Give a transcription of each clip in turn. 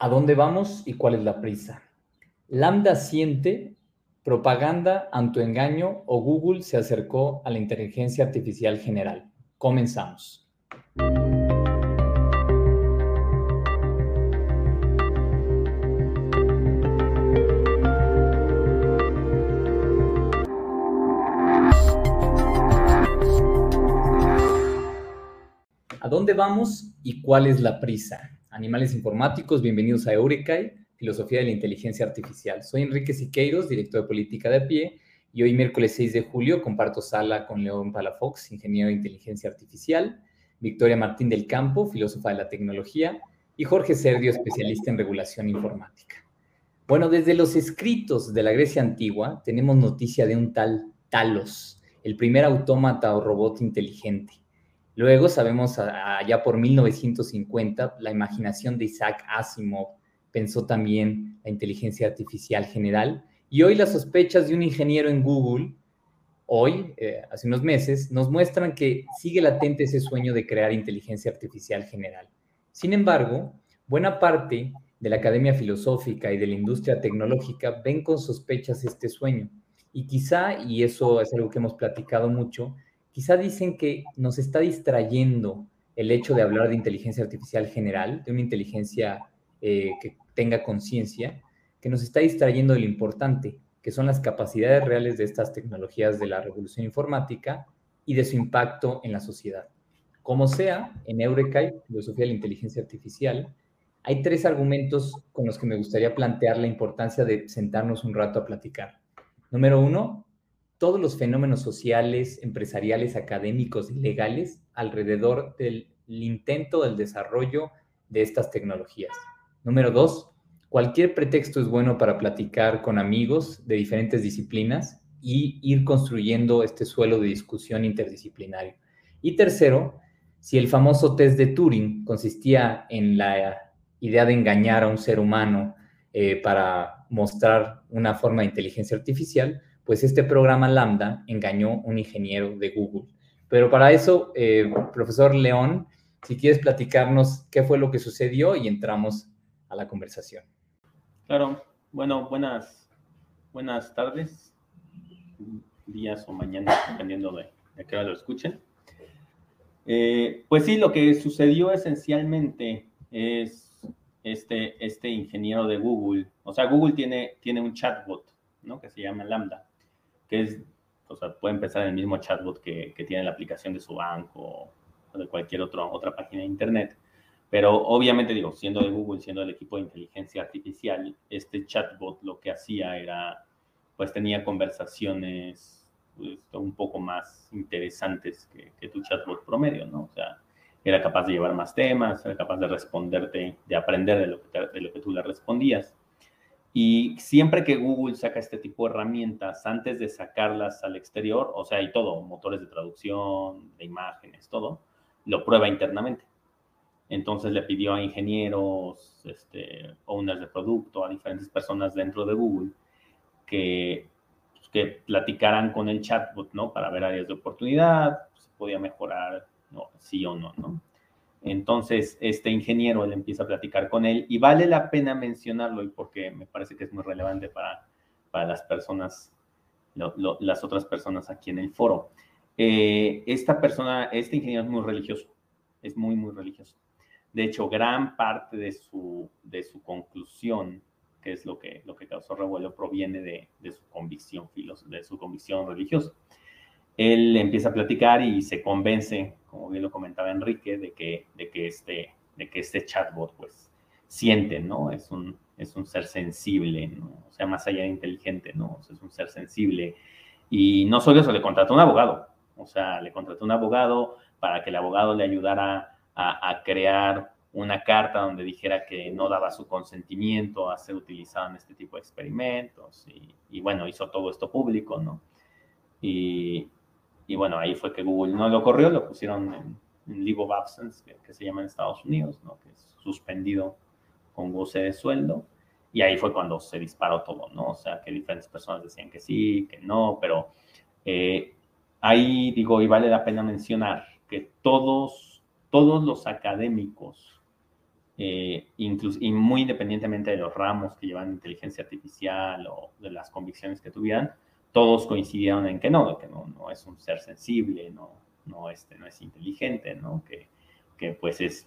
¿A dónde vamos y cuál es la prisa? Lambda siente propaganda, autoengaño o Google se acercó a la inteligencia artificial general. Comenzamos. ¿A dónde vamos y cuál es la prisa? Animales informáticos, bienvenidos a Eurecai, Filosofía de la Inteligencia Artificial. Soy Enrique Siqueiros, director de Política de Pie, y hoy miércoles 6 de julio comparto sala con León Palafox, ingeniero de inteligencia artificial, Victoria Martín del Campo, filósofa de la tecnología, y Jorge Sergio, especialista en regulación informática. Bueno, desde los escritos de la Grecia antigua tenemos noticia de un tal Talos, el primer autómata o robot inteligente Luego sabemos allá por 1950 la imaginación de Isaac Asimov pensó también la inteligencia artificial general y hoy las sospechas de un ingeniero en Google, hoy, eh, hace unos meses, nos muestran que sigue latente ese sueño de crear inteligencia artificial general. Sin embargo, buena parte de la academia filosófica y de la industria tecnológica ven con sospechas este sueño. Y quizá, y eso es algo que hemos platicado mucho, quizá dicen que nos está distrayendo el hecho de hablar de inteligencia artificial general, de una inteligencia eh, que tenga conciencia, que nos está distrayendo de lo importante, que son las capacidades reales de estas tecnologías de la revolución informática y de su impacto en la sociedad. Como sea, en Eureka, Filosofía de la Inteligencia Artificial, hay tres argumentos con los que me gustaría plantear la importancia de sentarnos un rato a platicar. Número uno, todos los fenómenos sociales, empresariales, académicos y legales alrededor del intento del desarrollo de estas tecnologías. Número dos, cualquier pretexto es bueno para platicar con amigos de diferentes disciplinas y ir construyendo este suelo de discusión interdisciplinario. Y tercero, si el famoso test de Turing consistía en la idea de engañar a un ser humano eh, para mostrar una forma de inteligencia artificial, pues este programa Lambda engañó un ingeniero de Google. Pero para eso, eh, profesor León, si quieres platicarnos qué fue lo que sucedió y entramos a la conversación. Claro, bueno, buenas, buenas tardes, días o mañanas, dependiendo de, qué hora lo escuchen. Eh, pues sí, lo que sucedió esencialmente es este, este ingeniero de Google, o sea, Google tiene, tiene un chatbot, ¿no? Que se llama Lambda que es, o sea, puede empezar en el mismo chatbot que, que tiene la aplicación de su banco o de cualquier otro, otra página de internet. Pero obviamente, digo, siendo de Google, siendo el equipo de inteligencia artificial, este chatbot lo que hacía era, pues tenía conversaciones pues, un poco más interesantes que, tu chatbot promedio, ¿no? O sea, era capaz de llevar más temas, era capaz de responderte, de aprender de lo de lo que tú le respondías. Y siempre que Google saca este tipo de herramientas, antes de sacarlas al exterior, o sea, y todo, motores de traducción, de imágenes, todo, lo prueba internamente. Entonces le pidió a ingenieros, este, owners de producto, a diferentes personas dentro de Google que, pues, que platicaran con el chatbot, ¿no? Para ver áreas de oportunidad, si podía mejorar, no, sí o no, ¿no? Entonces, este ingeniero, él empieza a platicar con él y vale la pena mencionarlo porque me parece que es muy relevante para, para las personas, las otras personas aquí en el foro. Eh, esta persona, este ingeniero es muy religioso, es muy, muy religioso. De hecho, gran parte de su, de su conclusión, que es lo que, lo que causó revuelo, proviene de, de su convicción de su convicción religiosa él empieza a platicar y se convence, como bien lo comentaba Enrique, de que, este, este chatbot pues siente, ¿no? Es un, ser sensible, ¿no? O sea, más allá de inteligente, ¿no? es un ser sensible. Y no solo eso, le contrató un abogado. O sea, le contrató un abogado para que el abogado le ayudara a, crear una carta donde dijera que no daba su consentimiento a ser utilizado en este tipo de experimentos. Y bueno, hizo todo esto público, ¿no? Y, y bueno, ahí fue que Google no lo corrió, lo pusieron en, leave of absence, que, se llama en Estados Unidos, ¿no? que es suspendido con goce de sueldo. Y ahí fue cuando se disparó todo, ¿no? O sea, que diferentes personas decían que sí, que no, pero eh, ahí digo, y vale la pena mencionar que todos, todos los académicos eh, incluso, y muy independientemente de los ramos que llevan inteligencia artificial o de las convicciones que tuvieran, todos coincidieron en que no, que no, no es un ser sensible, no, no, este, no es inteligente, ¿no? Que, que pues es,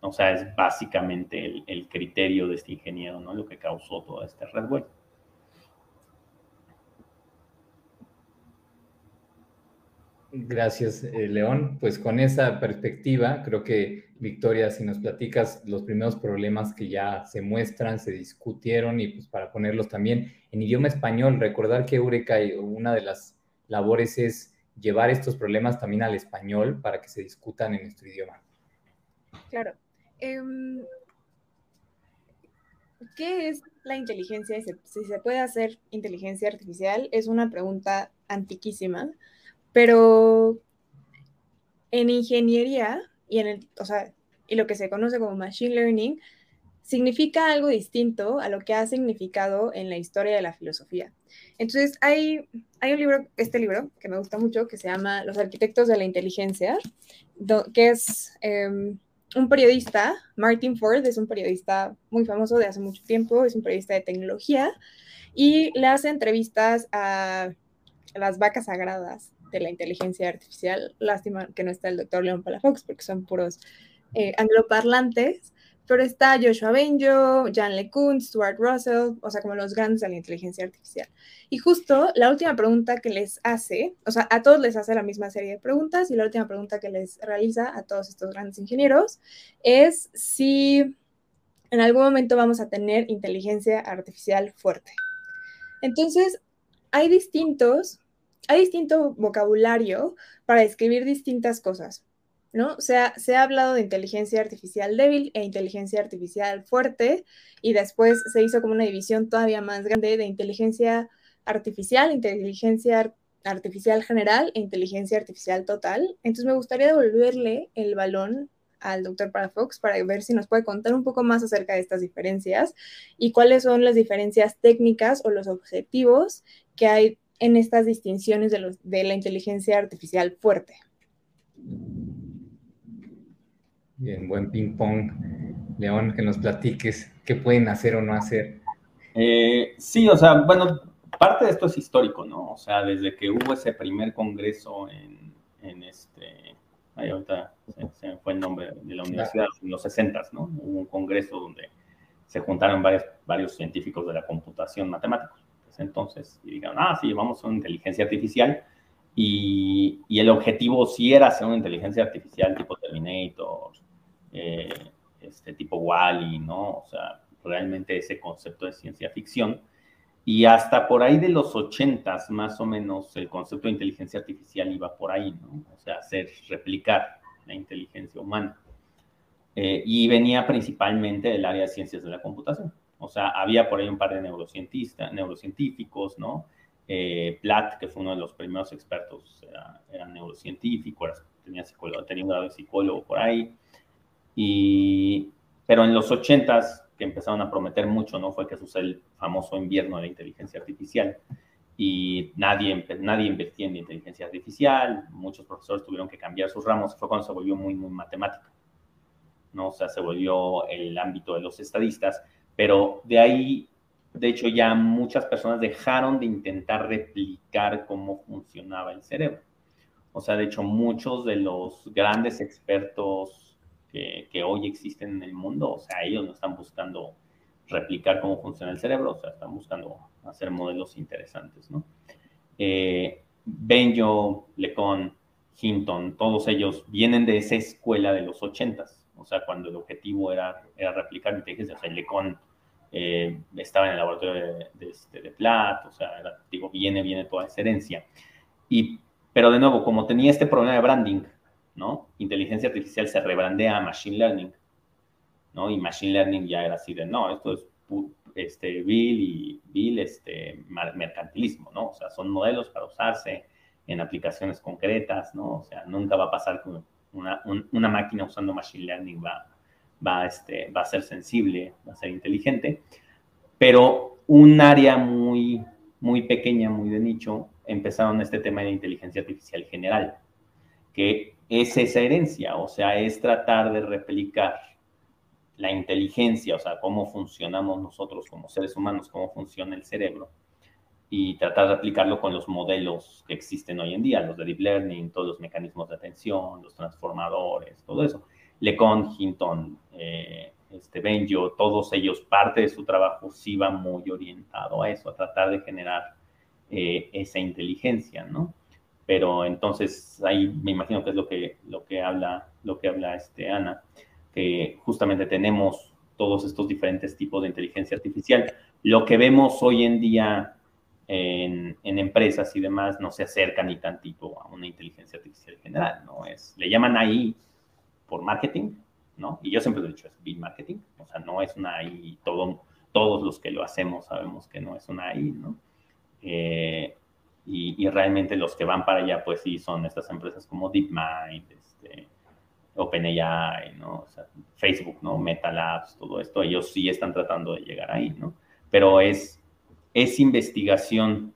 o sea, es básicamente el, el, criterio de este ingeniero, ¿no? Lo que causó todo este revuelo. Gracias, eh, León. Pues con esa perspectiva, creo que Victoria, si nos platicas los primeros problemas que ya se muestran, se discutieron y pues para ponerlos también en idioma español, recordar que Eureka, una de las labores es llevar estos problemas también al español para que se discutan en nuestro idioma. Claro. Em, ¿Qué es la inteligencia? Si se puede hacer inteligencia artificial, es una pregunta antiquísima pero en ingeniería y en el, o sea, y lo que se conoce como machine learning significa algo distinto a lo que ha significado en la historia de la filosofía. Entonces, hay, hay un libro, este libro, que me gusta mucho, que se llama Los arquitectos de la inteligencia, que es em, un periodista, Martin Ford, es un periodista muy famoso de hace mucho tiempo, es un periodista de tecnología, y le hace entrevistas a las vacas sagradas de la inteligencia artificial. Lástima que no está el doctor León Palafox porque son puros eh, angloparlantes, pero está Joshua Benjo, Jan LeCun, Stuart Russell, o sea, como los grandes de la inteligencia artificial. Y justo la última pregunta que les hace, o sea, a todos les hace la misma serie de preguntas y la última pregunta que les realiza a todos estos grandes ingenieros es si en algún momento vamos a tener inteligencia artificial fuerte. Entonces, hay distintos hay distinto vocabulario para describir distintas cosas, ¿no? O sea, se ha hablado de inteligencia artificial débil e inteligencia artificial fuerte y después se hizo como una división todavía más grande de inteligencia artificial, inteligencia artificial general e inteligencia artificial total. Entonces me gustaría devolverle el balón al doctor Parafox para ver si nos puede contar un poco más acerca de estas diferencias y cuáles son las diferencias técnicas o los objetivos que hay en estas distinciones de, los, de la inteligencia artificial fuerte. Bien, buen ping-pong. León, que nos platiques qué pueden hacer o no hacer. Eh, sí, o sea, bueno, parte de esto es histórico, ¿no? O sea, desde que hubo ese primer congreso en, en este, ahí ahorita se, fue el nombre de la universidad, en los 60, ¿no? Hubo un congreso donde se juntaron varios, varios científicos de la computación matemáticos entonces y digan, ah, sí, vamos a una inteligencia artificial. Y, y, el objetivo sí era hacer una inteligencia artificial tipo Terminator, eh, este tipo Wally, ¿no? O sea, realmente ese concepto de ciencia ficción. Y hasta por ahí de los ochentas, más o menos, el concepto de inteligencia artificial iba por ahí, ¿no? O sea, hacer, replicar la inteligencia humana. Eh, y venía principalmente del área de ciencias de la computación. O sea, había por ahí un par de neurocientistas, neurocientíficos, ¿no? Eh, Platt, que fue uno de los primeros expertos, era, neurocientífico, tenía, tenía un grado de psicólogo por ahí. Y, pero en los ochentas, que empezaron a prometer mucho, ¿no? Fue que sucedió el famoso invierno de la inteligencia artificial. Y nadie, nadie invertía en inteligencia artificial, muchos profesores tuvieron que cambiar sus ramos, fue cuando se volvió muy, muy matemática. ¿no? O sea, se volvió el ámbito de los estadistas pero de ahí, de hecho, ya muchas personas dejaron de intentar replicar cómo funcionaba el cerebro. O sea, de hecho, muchos de los grandes expertos que, que hoy existen en el mundo, o sea, ellos no están buscando replicar cómo funciona el cerebro, o sea, están buscando hacer modelos interesantes, ¿no? Eh, Benjo, Lecon, Hinton, todos ellos vienen de esa escuela de los ochentas o sea, cuando el objetivo era, era replicar inteligencia, o sea, Lecon eh, estaba en el laboratorio de, de, este, de Platt, o sea, digo, viene, viene toda esa herencia. Y, pero de nuevo, como tenía este problema de branding, ¿no? Inteligencia artificial se rebrandea a Machine Learning, ¿no? Y Machine Learning ya era así de, no, esto es este, Bill y Bill, este, mercantilismo, ¿no? O sea, son modelos para usarse en aplicaciones concretas, ¿no? O sea, nunca va a pasar con una, máquina usando Machine Learning va, va, este, va a ser sensible, va a ser inteligente, pero un área muy, muy pequeña, muy de nicho, empezaron este tema de inteligencia artificial general, que es esa herencia, o sea, es tratar de replicar la inteligencia, o sea, cómo funcionamos nosotros como seres humanos, cómo funciona el cerebro, y tratar de aplicarlo con los modelos que existen hoy en día, los de deep learning, todos los mecanismos de atención, los transformadores, todo eso. LeCon, Hinton, eh, este Benjo, todos ellos, parte de su trabajo sí va muy orientado a eso, a tratar de generar eh, esa inteligencia, ¿no? Pero entonces ahí me imagino que es lo que, lo que habla, lo que habla este Ana, que justamente tenemos todos estos diferentes tipos de inteligencia artificial. Lo que vemos hoy en día en, empresas y demás no se acerca ni tantito a una inteligencia artificial general, ¿no? Es, le llaman AI por marketing, ¿no? Y yo siempre he dicho, es big marketing, o sea, no es una AI, todo, todos los que lo hacemos sabemos que no es una AI, ¿no? Eh, y, realmente los que van para allá, pues sí, son estas empresas como DeepMind, este, OpenAI, ¿no? O sea, Facebook, ¿no? Meta Labs, todo esto, ellos sí están tratando de llegar ahí, ¿no? Pero es, es investigación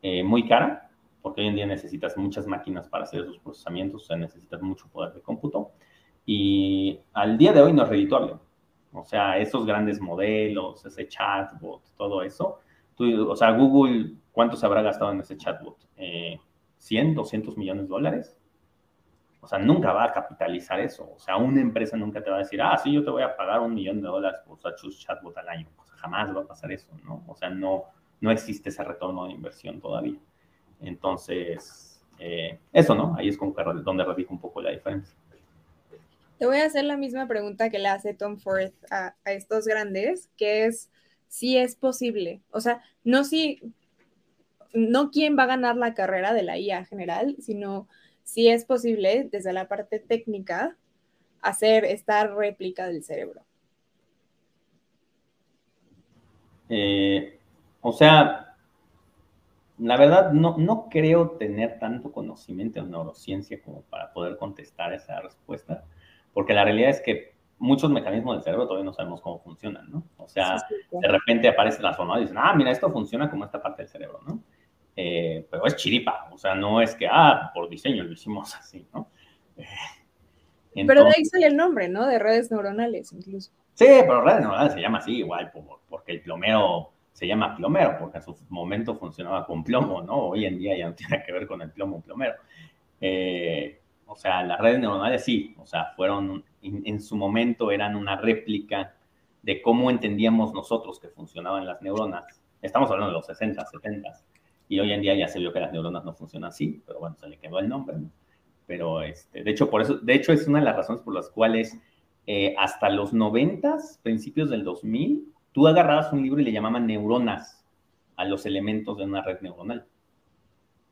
eh, muy cara, porque hoy en día necesitas muchas máquinas para hacer esos procesamientos, o sea, necesitas mucho poder de cómputo, y al día de hoy no es redituable. O sea, esos grandes modelos, ese chatbot, todo eso, o sea, Google, ¿cuánto se habrá gastado en ese chatbot? Eh, ¿100, 200 millones de dólares? O sea, nunca va a capitalizar eso. O sea, una empresa nunca te va a decir, ah, sí, yo te voy a pagar un millón de dólares por usar chatbot al año. O sea, jamás va a pasar eso, ¿no? O sea, no, no existe ese retorno de inversión todavía. Entonces, eh, eso, ¿no? Ahí es como que donde radica un poco la diferencia. Te voy a hacer la misma pregunta que le hace Tom Ford a, a estos grandes, que es, si es posible. O sea, no si, no quién va a ganar la carrera de la IA general, sino si es posible desde la parte técnica hacer esta réplica del cerebro. Eh, o sea, la verdad no, no creo tener tanto conocimiento en neurociencia como para poder contestar esa respuesta, porque la realidad es que muchos mecanismos del cerebro todavía no sabemos cómo funcionan, ¿no? O sea, de repente aparece transformado y dicen, ah, mira, esto funciona como esta parte del cerebro, ¿no? Eh, pero es chiripa, o sea, no es que, ah, por diseño lo hicimos así, ¿no? pero de ahí sale el nombre, ¿no? De redes neuronales, incluso. Sí, pero redes neuronales se llama así igual, porque el plomero se llama plomero, porque en su momento funcionaba con plomo, ¿no? Hoy en día ya no tiene que ver con el plomo plomero. Eh, o sea, las redes neuronales sí, o sea, fueron, en, su momento eran una réplica de cómo entendíamos nosotros que funcionaban las neuronas. Estamos hablando de los 60, 70, y hoy en día ya se vio que las neuronas no funcionan así, pero bueno, se le quedó el nombre, ¿no? Pero, este, de hecho, por eso, de hecho, es una de las razones por las cuales eh, hasta los 90, principios del 2000, tú agarrabas un libro y le llamaban neuronas a los elementos de una red neuronal.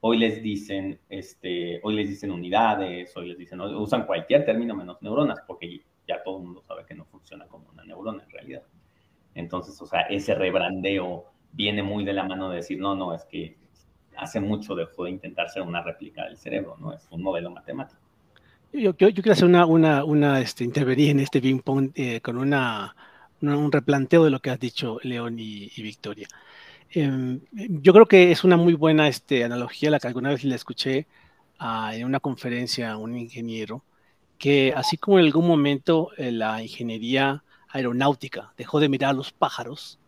Hoy les dicen, este, hoy les dicen unidades, hoy les dicen, usan cualquier término menos neuronas, porque ya todo el mundo sabe que no funciona como una neurona en realidad. Entonces, o sea, ese rebrandeo viene muy de la mano de decir, no, no, es que hace mucho dejó de intentar ser una réplica del cerebro, no es un modelo matemático. Yo, yo, quiero hacer una, una, una este, en este ping pong eh, con una, un replanteo de lo que has dicho, León y Victoria. Em, yo creo que es una muy buena este, analogía la que alguna vez le escuché en una conferencia a un ingeniero, que así como en algún momento eh, la ingeniería aeronáutica dejó de mirar a los pájaros,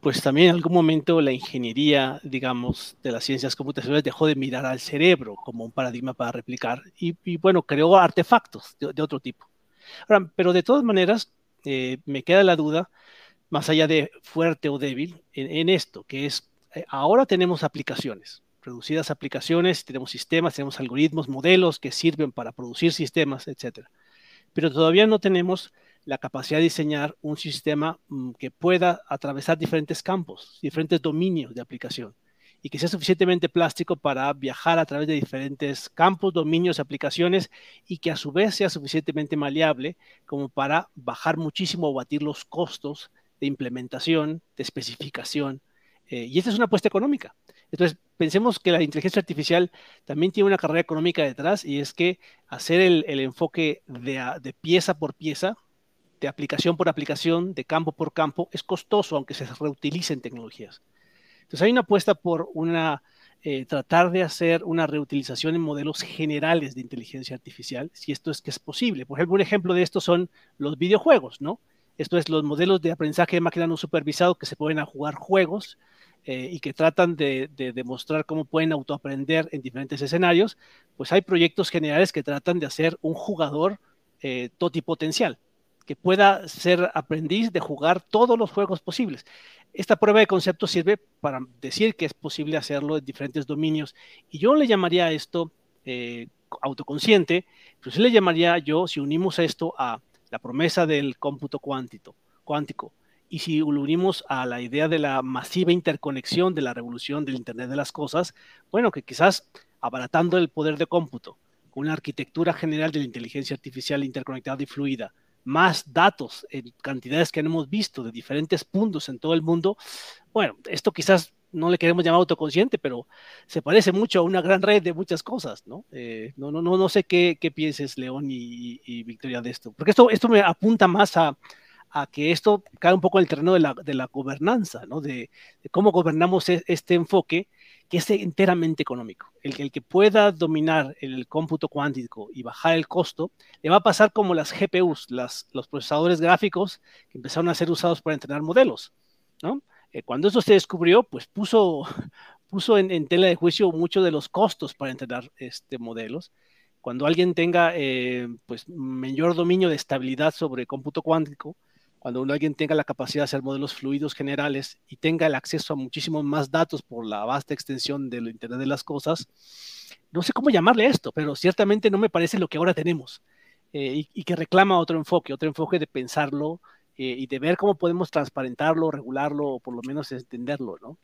pues también en algún momento la ingeniería, digamos, de las ciencias computacionales dejó de mirar al cerebro como un paradigma para replicar y, bueno, creó artefactos de, otro tipo. pero de todas maneras, eh, me queda la duda más allá de fuerte o débil, en, esto, que es, eh, ahora tenemos aplicaciones, producidas aplicaciones, tenemos sistemas, tenemos algoritmos, modelos que sirven para producir sistemas, etc. Pero todavía no tenemos la capacidad de diseñar un sistema mm, que pueda atravesar diferentes campos, diferentes dominios de aplicación y que sea suficientemente plástico para viajar a través de diferentes campos, dominios, aplicaciones y que a su vez sea suficientemente maleable como para bajar muchísimo o batir los costos de implementación, de especificación. Eh, y esta es una apuesta económica. Entonces, pensemos que la inteligencia artificial también tiene una carrera económica detrás y es que hacer el, enfoque de, pieza por pieza, de aplicación por aplicación, de campo por campo, es costoso, aunque se reutilicen tecnologías. Entonces, hay una apuesta por una eh, tratar de hacer una reutilización en modelos generales de inteligencia artificial, si esto es que es posible. Por ejemplo, un ejemplo de esto son los videojuegos, ¿no? Esto es los modelos de aprendizaje de máquina no supervisado que se pueden a jugar juegos eh, y que tratan de, demostrar cómo pueden autoaprender en diferentes escenarios, pues hay proyectos generales que tratan de hacer un jugador eh, totipotencial, que pueda ser aprendiz de jugar todos los juegos posibles. Esta prueba de concepto sirve para decir que es posible hacerlo en diferentes dominios y yo le llamaría esto eh, autoconsciente, pero sí le llamaría yo, si unimos esto a la promesa del cómputo cuántico, cuántico y si lo unimos a la idea de la masiva interconexión de la revolución del Internet de las Cosas, bueno, que quizás abaratando el poder de cómputo, con una arquitectura general de la inteligencia artificial interconectada y fluida, más datos en cantidades que hemos visto de diferentes puntos en todo el mundo, bueno, esto quizás no le queremos llamar autoconsciente, pero se parece mucho a una gran red de muchas cosas, ¿no? Eh, no, no, no, no sé qué, qué pienses, León y, Victoria, de esto, porque esto, esto me apunta más a, a que esto cae un poco en el terreno de la, de la gobernanza, ¿no? De, cómo gobernamos e, este enfoque que es enteramente económico. El, el que pueda dominar el cómputo cuántico y bajar el costo, le va a pasar como las GPUs, las, los procesadores gráficos que empezaron a ser usados para entrenar modelos, ¿no? Eh, cuando eso se descubrió, pues puso, puso en, tela de juicio muchos de los costos para entrenar este, modelos. Cuando alguien tenga eh, pues, mayor dominio de estabilidad sobre cómputo cuántico, cuando alguien tenga la capacidad de hacer modelos fluidos generales y tenga el acceso a muchísimos más datos por la vasta extensión del Internet de las Cosas, no sé cómo llamarle esto, pero ciertamente no me parece lo que ahora tenemos eh, y, y, que reclama otro enfoque, otro enfoque de pensarlo eh, y de ver cómo podemos transparentarlo, regularlo o por lo menos entenderlo, ¿no?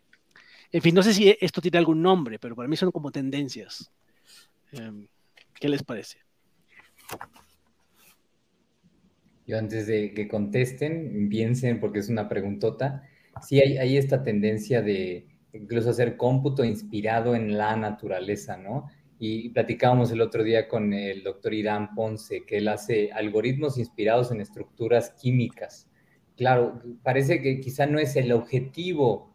En fin, no sé si esto tiene algún nombre, pero para mí son como tendencias. Em, ¿Qué les parece? Yo antes de que contesten, piensen, porque es una preguntota, sí hay, hay esta tendencia de incluso hacer cómputo inspirado en la naturaleza, ¿no? Y platicábamos el otro día con el doctor Irán Ponce, que él hace algoritmos inspirados en estructuras químicas. Claro, parece que quizá no es el objetivo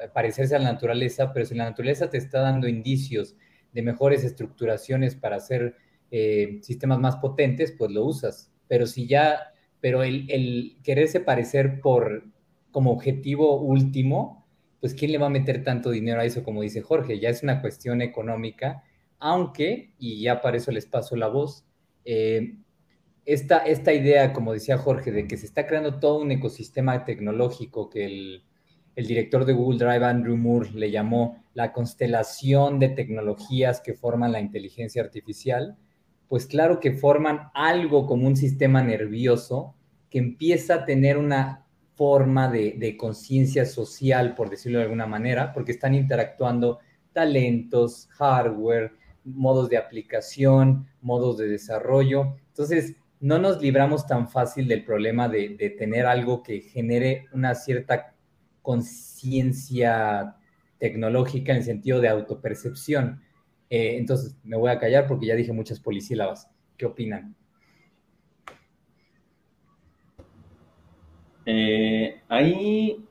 eh, parecerse a la naturaleza, pero si la naturaleza te está dando indicios de mejores estructuraciones para hacer eh, sistemas más potentes, pues lo usas. Pero si ya, pero el, el quererse parecer por como objetivo último, pues ¿quién le va a meter tanto dinero a eso como dice Jorge? Ya es una cuestión económica aunque, y ya para eso les paso la voz, eh, esta, esta, idea, como decía Jorge, de que se está creando todo un ecosistema tecnológico que el, el director de Google Drive, Andrew Moore, le llamó la constelación de tecnologías que forman la inteligencia artificial, pues claro que forman algo como un sistema nervioso que empieza a tener una forma de, de conciencia social, por decirlo de alguna manera, porque están interactuando talentos, hardware, modos de aplicación, modos de desarrollo. Entonces, no nos libramos tan fácil del problema de, tener algo que genere una cierta conciencia tecnológica en el sentido de autopercepción. Eh, entonces, me voy a callar porque ya dije muchas polisílabas. ¿Qué opinan? Eh, ahí,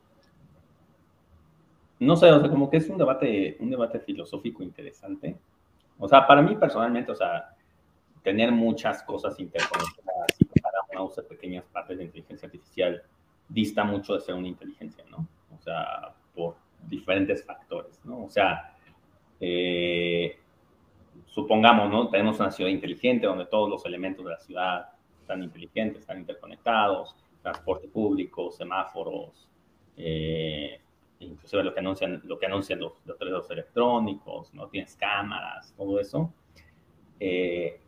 no sé, o sea, como que es un debate, un debate filosófico interesante. O sea, para mí personalmente, o sea, tener muchas cosas interconectadas y cada una pequeñas partes de inteligencia artificial dista mucho de ser una inteligencia, ¿no? O sea, por diferentes factores, ¿no? O sea, eh, supongamos, ¿no? Tenemos una ciudad inteligente donde todos los elementos de la ciudad están inteligentes, están interconectados, transporte público, semáforos, eh, inclusive lo que anuncian, lo que anuncian los, los electrónicos, ¿no? Tienes cámaras, todo eso. Eh,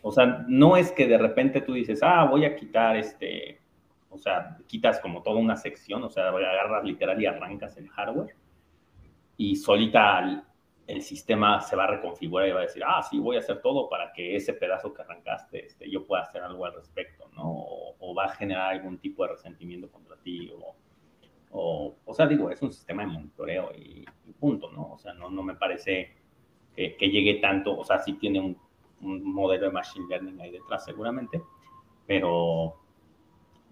o sea, no es que de repente tú dices, ah, voy a quitar este, o sea, quitas como toda una sección, o sea, agarras literal y arrancas el hardware y solita el, sistema se va a reconfigurar y va a decir, ah, sí, voy a hacer todo para que ese pedazo que arrancaste, este, yo pueda hacer algo al respecto, ¿no? O, va a generar algún tipo de resentimiento contra ti o o, o sea, digo, es un sistema de monitoreo y, punto, ¿no? O sea, no, no me parece que, llegue tanto, o sea, sí tiene un, modelo de machine learning ahí detrás seguramente, pero,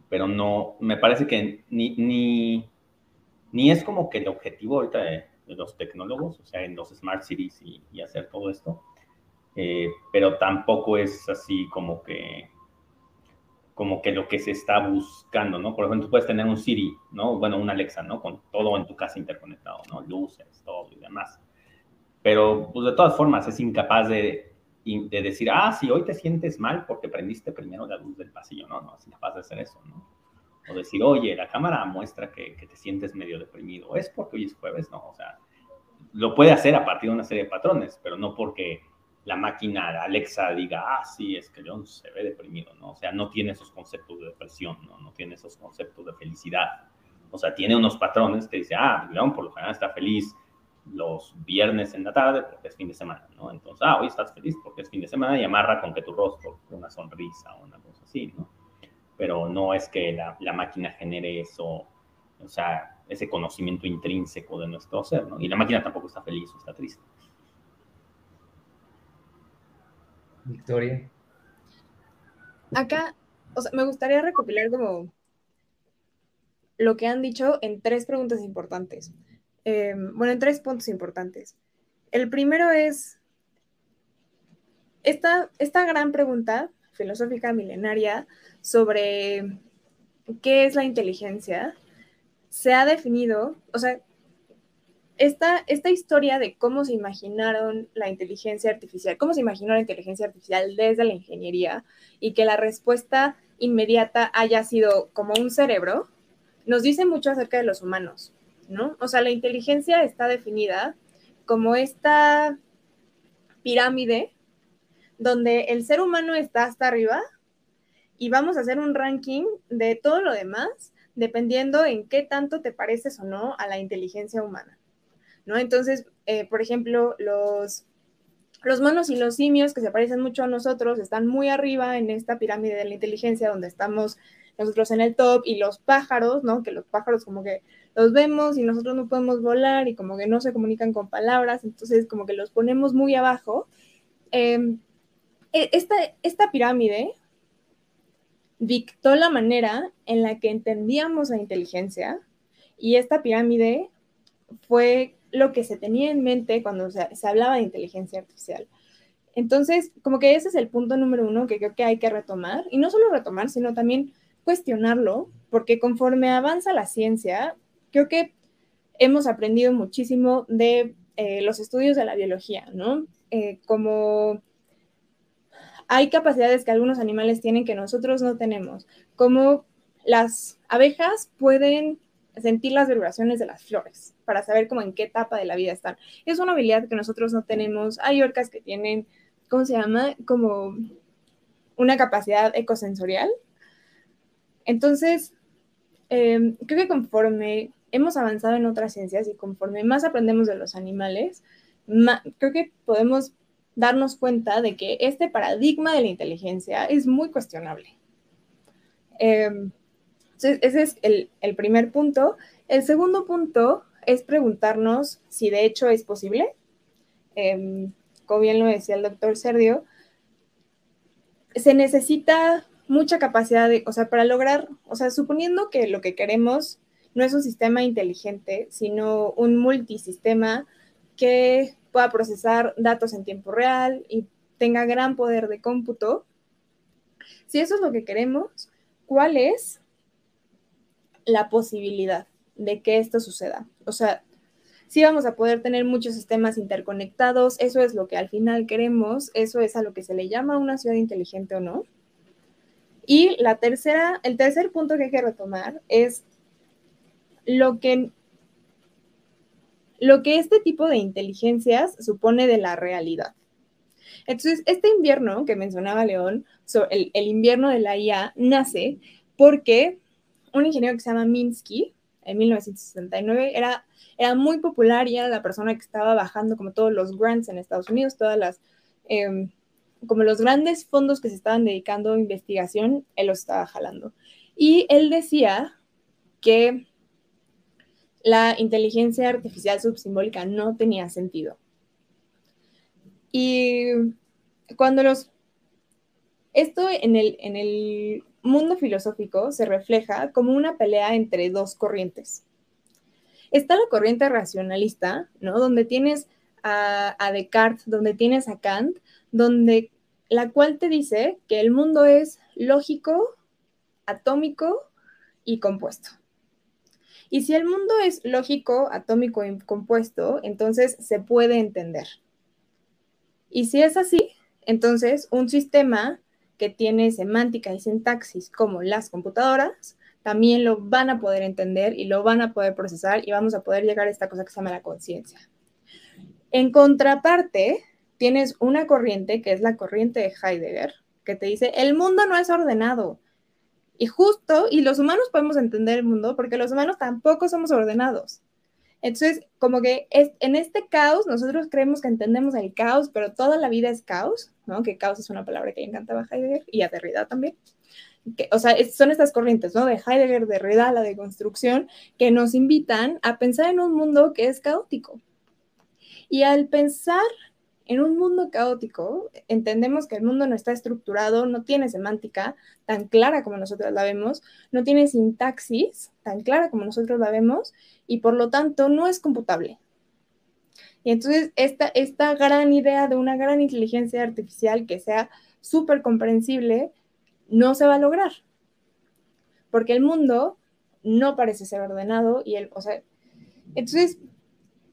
pero no, me parece que ni, ni, ni es como que el objetivo ahorita de los tecnólogos, o sea, en los smart cities y, hacer todo esto. Eh, pero tampoco es así como que como que lo que se está buscando, ¿no? Por ejemplo, tú puedes tener un Siri, ¿no? Bueno, un Alexa, ¿no? Con todo en tu casa interconectado, ¿no? Luces, todo y demás. Pero, pues de todas formas, es incapaz de, de decir, ah, sí, hoy te sientes mal porque prendiste primero la luz del pasillo, ¿no? No, es incapaz de hacer eso, ¿no? O decir, oye, la cámara muestra que, que te sientes medio deprimido. ¿Es porque hoy es jueves? No, o sea, lo puede hacer a partir de una serie de patrones, pero no porque la máquina Alexa diga, ah, sí, es que León se ve deprimido, ¿no? O sea, no tiene esos conceptos de depresión, ¿no? No tiene esos conceptos de felicidad. O sea, tiene unos patrones que dice, ah, León por lo general está feliz los viernes en la tarde porque es fin de semana, ¿no? Entonces, ah, hoy estás feliz porque es fin de semana y amarra con que tu rostro, una sonrisa o una cosa así, ¿no? Pero no es que la, la máquina genere eso, o sea, ese conocimiento intrínseco de nuestro ser, ¿no? Y la máquina tampoco está feliz o está triste. Victoria. Acá, o sea, me gustaría recopilar como lo que han dicho en tres preguntas importantes. Eh, bueno, en tres puntos importantes. El primero es esta, esta gran pregunta filosófica milenaria sobre qué es la inteligencia se ha definido, o sea, esta, esta historia de cómo se imaginaron la inteligencia artificial, cómo se imaginó la inteligencia artificial desde la ingeniería y que la respuesta inmediata haya sido como un cerebro, nos dice mucho acerca de los humanos, ¿no? O sea, la inteligencia está definida como esta pirámide donde el ser humano está hasta arriba y vamos a hacer un ranking de todo lo demás dependiendo en qué tanto te pareces o no a la inteligencia humana. ¿no? Entonces, eh, por ejemplo, los, los monos y los simios que se parecen mucho a nosotros están muy arriba en esta pirámide de la inteligencia donde estamos nosotros en el top y los pájaros, ¿no? Que los pájaros como que los vemos y nosotros no podemos volar y como que no se comunican con palabras, entonces como que los ponemos muy abajo. Em, e, esta, esta pirámide dictó la manera en la que entendíamos la inteligencia y esta pirámide fue lo que se tenía en mente cuando se, hablaba de inteligencia artificial. Entonces, como que ese es el punto número uno que creo que hay que retomar, y no solo retomar, sino también cuestionarlo, porque conforme avanza la ciencia, creo que hemos aprendido muchísimo de eh, los estudios de la biología, ¿no? Eh, como hay capacidades que algunos animales tienen que nosotros no tenemos, como las abejas pueden sentir las vibraciones de las flores para saber cómo en qué etapa de la vida están. Es una habilidad que nosotros no tenemos. Hay orcas que tienen, ¿cómo se llama? Como una capacidad ecosensorial. Entonces, em, creo que conforme hemos avanzado en otras ciencias y conforme más aprendemos de los animales, creo que podemos darnos cuenta de que este paradigma de la inteligencia es muy cuestionable. Eh, ese es el, primer punto. El segundo punto es preguntarnos si de hecho es posible. Em, como bien lo decía el doctor Sergio, se necesita mucha capacidad de, o sea, para lograr, o sea, suponiendo que lo que queremos no es un sistema inteligente, sino un multisistema que pueda procesar datos en tiempo real y tenga gran poder de cómputo. Si eso es lo que queremos, ¿cuál es la posibilidad de que esto suceda. O sea, sí vamos a poder tener muchos sistemas interconectados, eso es lo que al final queremos, eso es a lo que se le llama una ciudad inteligente o no. Y la tercera, el tercer punto que hay que retomar es lo que, lo que este tipo de inteligencias supone de la realidad. Entonces, este invierno que mencionaba León, el, invierno de la IA, nace porque un ingeniero que se llama Minsky, en 1969, era, era muy popular y era la persona que estaba bajando como todos los grants en Estados Unidos, todas las, em, como los grandes fondos que se estaban dedicando a investigación, él los estaba jalando. Y él decía que la inteligencia artificial subsimbólica no tenía sentido. Y cuando los... Esto en el, mundo filosófico se refleja como una pelea entre dos corrientes. está la corriente racionalista, ¿no? Donde tienes a, a Descartes, donde tienes a Kant, donde la cual te dice que el mundo es lógico, atómico y compuesto. Y si el mundo es lógico, atómico y compuesto, entonces se puede entender. Y si es así, entonces un sistema que tiene semántica y sintaxis como las computadoras, también lo van a poder entender y lo van a poder procesar y vamos a poder llegar a esta cosa que se llama la conciencia. En contraparte, tienes una corriente que es la corriente de Heidegger, que te dice, el mundo no es ordenado. Y justo, y los humanos podemos entender el mundo porque los humanos tampoco somos ordenados. Entonces, como que es, en este caos, nosotros creemos que entendemos el caos, pero toda la vida es caos, ¿no? Que caos es una palabra que le encantaba a Heidegger y a Derrida también. Que, o sea, son estas corrientes, ¿no? De Heidegger, Derrida, la de construcción, que nos invitan a pensar en un mundo que es caótico. Y al pensar en un mundo caótico, entendemos que el mundo no está estructurado, no tiene semántica tan clara como nosotros la vemos, no tiene sintaxis tan clara como nosotros la vemos y por lo tanto no es computable. Y entonces esta, esta gran idea de una gran inteligencia artificial que sea súper comprensible no se va a lograr, porque el mundo no parece ser ordenado y el, o sea, entonces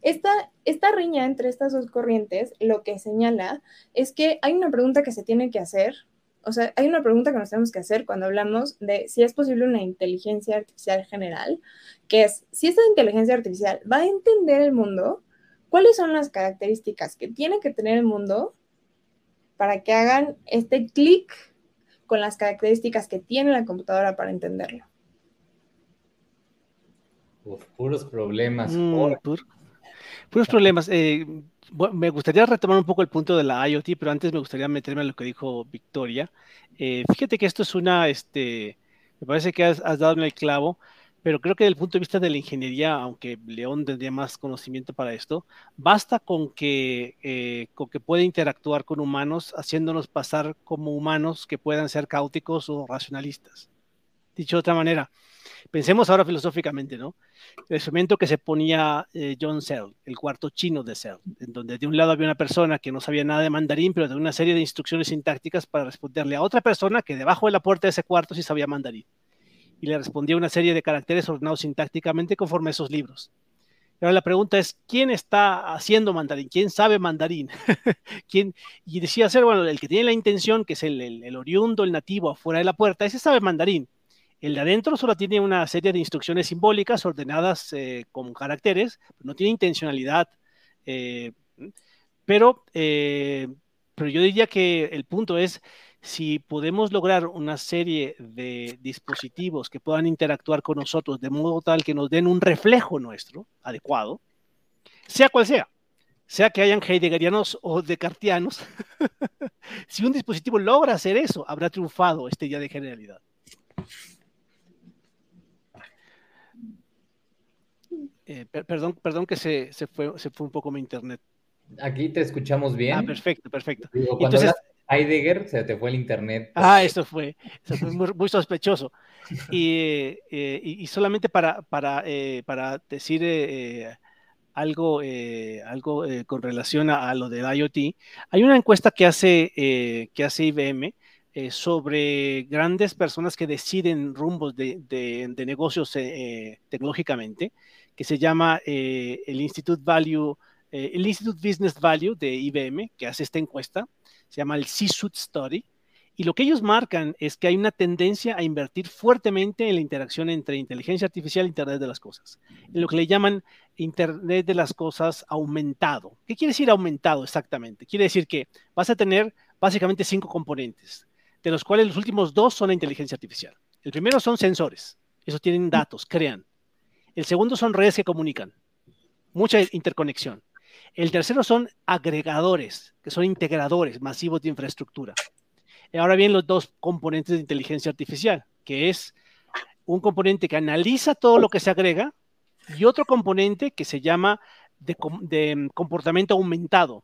esta, esta riña entre estas dos corrientes lo que señala es que hay una pregunta que se tiene que hacer, o sea, hay una pregunta que nos tenemos que hacer cuando hablamos de si es posible una inteligencia artificial general, que es, si esta inteligencia artificial va a entender el mundo, ¿cuáles son las características que tiene que tener el mundo para que hagan este clic con las características que tiene la computadora para entenderlo? puros problemas. Mm, Puros problemas. Eh, me gustaría retomar un poco el punto de la IoT, pero antes me gustaría meterme en lo que dijo Victoria. Eh, fíjate que esto es una, este, me parece que has, dado en el clavo, pero creo que desde el punto de vista de la ingeniería, aunque León tendría más conocimiento para esto, basta con que, eh, con que pueda interactuar con humanos, haciéndonos pasar como humanos que puedan ser caóticos o racionalistas. Dicho de otra manera, Pensemos ahora filosóficamente, ¿no? El experimento que se ponía eh, John Cell, el cuarto chino de Cell, en donde de un lado había una persona que no sabía nada de mandarín, pero tenía una serie de instrucciones sintácticas para responderle a otra persona que debajo de la puerta de ese cuarto sí sabía mandarín. Y le respondía una serie de caracteres ordenados sintácticamente conforme a esos libros. Ahora la pregunta es, ¿quién está haciendo mandarín? ¿Quién sabe mandarín? ¿Quién? Y decía ser, bueno, el que tiene la intención, que es el, el oriundo, el nativo afuera de la puerta, ese sabe mandarín. El de adentro solo tiene una serie de instrucciones simbólicas ordenadas eh, con caracteres, no tiene intencionalidad. Eh, pero, eh, pero yo diría que el punto es si podemos lograr una serie de dispositivos que puedan interactuar con nosotros de modo tal que nos den un reflejo nuestro adecuado, sea cual sea, sea que hayan heideggerianos o descartianos, si un dispositivo logra hacer eso, habrá triunfado este día de generalidad. Eh, perdón, perdón que se, se, fue, se fue un poco mi internet. Aquí te escuchamos bien. Ah, perfecto, perfecto. Entonces, Heidegger se te fue el internet. Ah, eso fue, eso fue muy, sospechoso. Y, eh, y, solamente para, para, eh, para decir algo, algo con relación a, lo del IoT, hay una encuesta que hace, que hace IBM sobre grandes personas que deciden rumbos de, de, de negocios tecnológicamente que se llama eh, el Institute Value, eh, el Institute Business Value de IBM, que hace esta encuesta, se llama el C-Suite Study, y lo que ellos marcan es que hay una tendencia a invertir fuertemente en la interacción entre inteligencia artificial e Internet de las Cosas, en lo que le llaman Internet de las Cosas aumentado. ¿Qué quiere decir aumentado exactamente? Quiere decir que vas a tener básicamente cinco componentes, de los cuales los últimos dos son la inteligencia artificial. El primero son sensores, esos tienen datos, crean. El segundo son redes que comunican, mucha interconexión. El tercero son agregadores, que son integradores masivos de infraestructura. Y ahora bien, los dos componentes de inteligencia artificial, que es un componente que analiza todo lo que se agrega y otro componente que se llama de, comportamiento aumentado,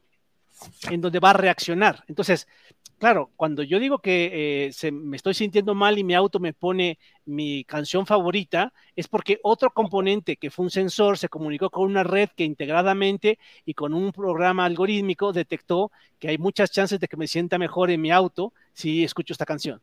en donde va a reaccionar. Entonces, claro, cuando yo digo que eh, me estoy sintiendo mal y mi auto me pone mi canción favorita, es porque otro componente que fue un sensor se comunicó con una red que integradamente y con un programa algorítmico detectó que hay muchas chances de que me sienta mejor en mi auto si escucho esta canción.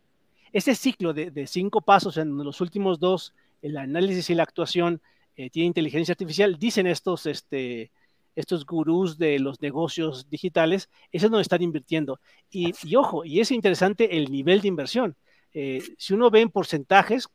Ese ciclo de, cinco pasos en los últimos dos, el análisis y la actuación, eh, tiene inteligencia artificial, dicen estos este, estos gurús de los negocios digitales, eso es donde están invirtiendo. Y, ojo, y es interesante el nivel de inversión. Eh, si uno ve en porcentajes,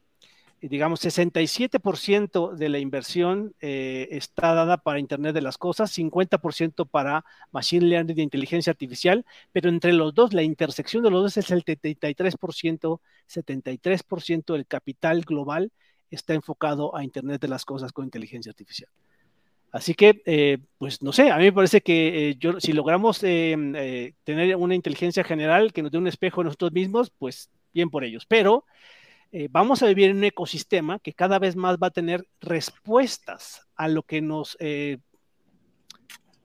eh, digamos, 67% de la inversión eh, está dada para Internet de las Cosas, 50% para Machine Learning de inteligencia artificial, pero entre los dos, la intersección de los dos es el 73%, 73% del capital global está enfocado a Internet de las Cosas con inteligencia artificial. Así que, eh, pues no sé, a mí me parece que eh, yo, si logramos eh, tener una inteligencia general que nos dé un espejo de nosotros mismos, pues bien por ellos. Pero vamos a vivir en un ecosistema que cada vez más va a tener respuestas a lo que nos,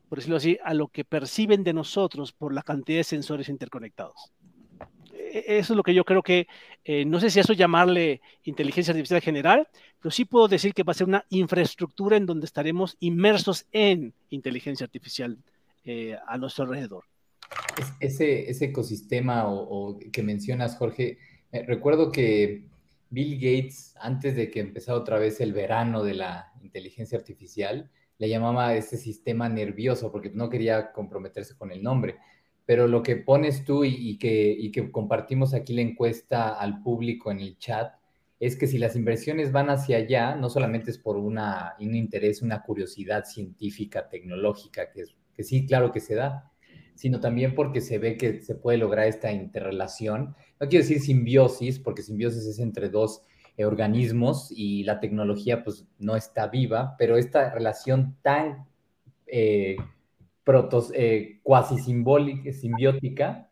por decirlo así, a lo que perciben de nosotros por la cantidad de sensores interconectados. E-, eso es lo que yo creo que, eh, no sé si eso llamarle inteligencia artificial general, pero sí puedo decir que va a ser una infraestructura en donde estaremos inmersos en inteligencia artificial eh, a nuestro alrededor. ese, ese ecosistema o, que mencionas, Jorge, eh, recuerdo que Bill Gates, antes de que empezara otra vez el verano de la inteligencia artificial, le llamaba ese sistema nervioso porque no quería comprometerse con el nombre pero lo que pones tú y, que, que compartimos aquí la encuesta al público en el chat es que si las inversiones van hacia allá, no solamente es por un interés, una curiosidad científica, tecnológica, que, sí, claro que se da, sino también porque se ve que se puede lograr esta interrelación. No quiero decir simbiosis, porque simbiosis es entre dos organismos y la tecnología pues no está viva, pero esta relación tan... Eh, eh, cuasi simbólica, simbiótica,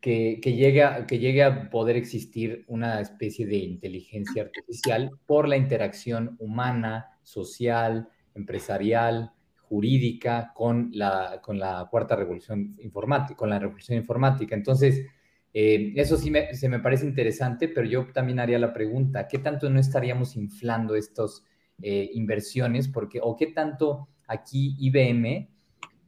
que, que, llegue que llegue a poder existir una especie de inteligencia artificial por la interacción humana, social, empresarial, jurídica con la, con la cuarta revolución informática, con la revolución informática. Entonces, eh, eso sí me, se me parece interesante, pero yo también haría la pregunta, ¿qué tanto no estaríamos inflando estas eh, inversiones? Porque, o qué tanto aquí IBM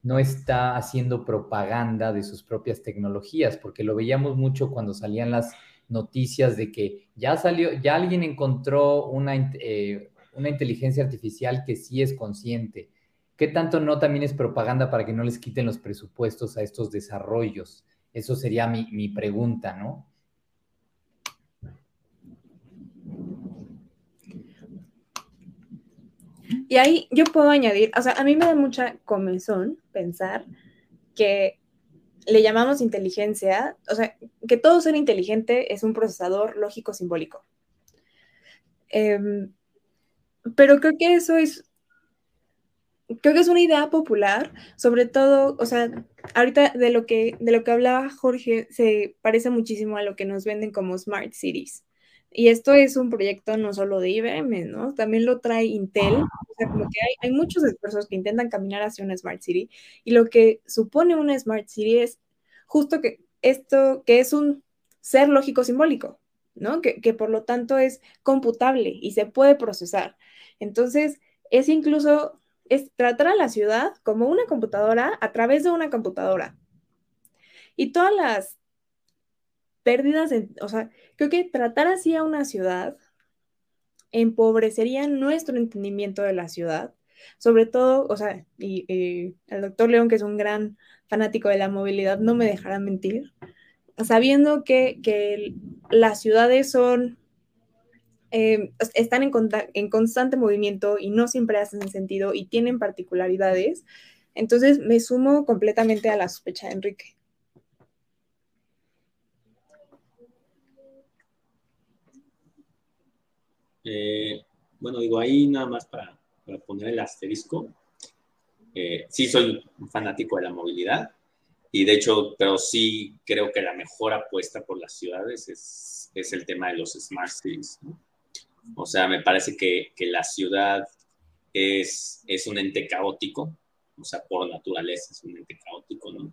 no está haciendo propaganda de sus propias tecnologías, porque lo veíamos mucho cuando salían las noticias de que ya salió, ya alguien encontró una, eh, una inteligencia artificial que sí es consciente. ¿Qué tanto no también es propaganda para que no les quiten los presupuestos a estos desarrollos? Eso sería mi, mi pregunta, ¿no? Y ahí yo puedo añadir, o sea, a mí me da mucha comezón pensar que le llamamos inteligencia, o sea, que todo ser inteligente es un procesador lógico simbólico. Em, pero creo que eso es, creo que es una idea popular, sobre todo, o sea, ahorita de lo que, de lo que hablaba Jorge, se parece muchísimo a lo que nos venden como smart cities. Y esto es un proyecto no solo de IBM, ¿no? También lo trae Intel. O sea, como que hay, muchos esfuerzos que intentan caminar hacia una Smart City. Y lo que supone una Smart City es justo que esto, que es un ser lógico simbólico, ¿no? Que, que por lo tanto es computable y se puede procesar. Entonces, es incluso, es tratar a la ciudad como una computadora a través de una computadora. Y todas las pérdidas, o sea, creo que tratar así a una ciudad empobrecería nuestro entendimiento de la ciudad, sobre todo, o sea, y, el doctor León, que es un gran fanático de la movilidad, no me dejará mentir, sabiendo que, las ciudades eh, están en, en constante movimiento y no siempre hacen sentido y tienen particularidades, entonces me sumo completamente a la sospecha de Enrique. Eh, bueno, digo, ahí nada más para, poner el asterisco. Eh, sí soy un fanático de la movilidad y de hecho, pero sí creo que la mejor apuesta por las ciudades es, es el tema de los smart cities. O sea, me parece que, la ciudad es, es un ente caótico, o sea, por naturaleza es un ente caótico, ¿no?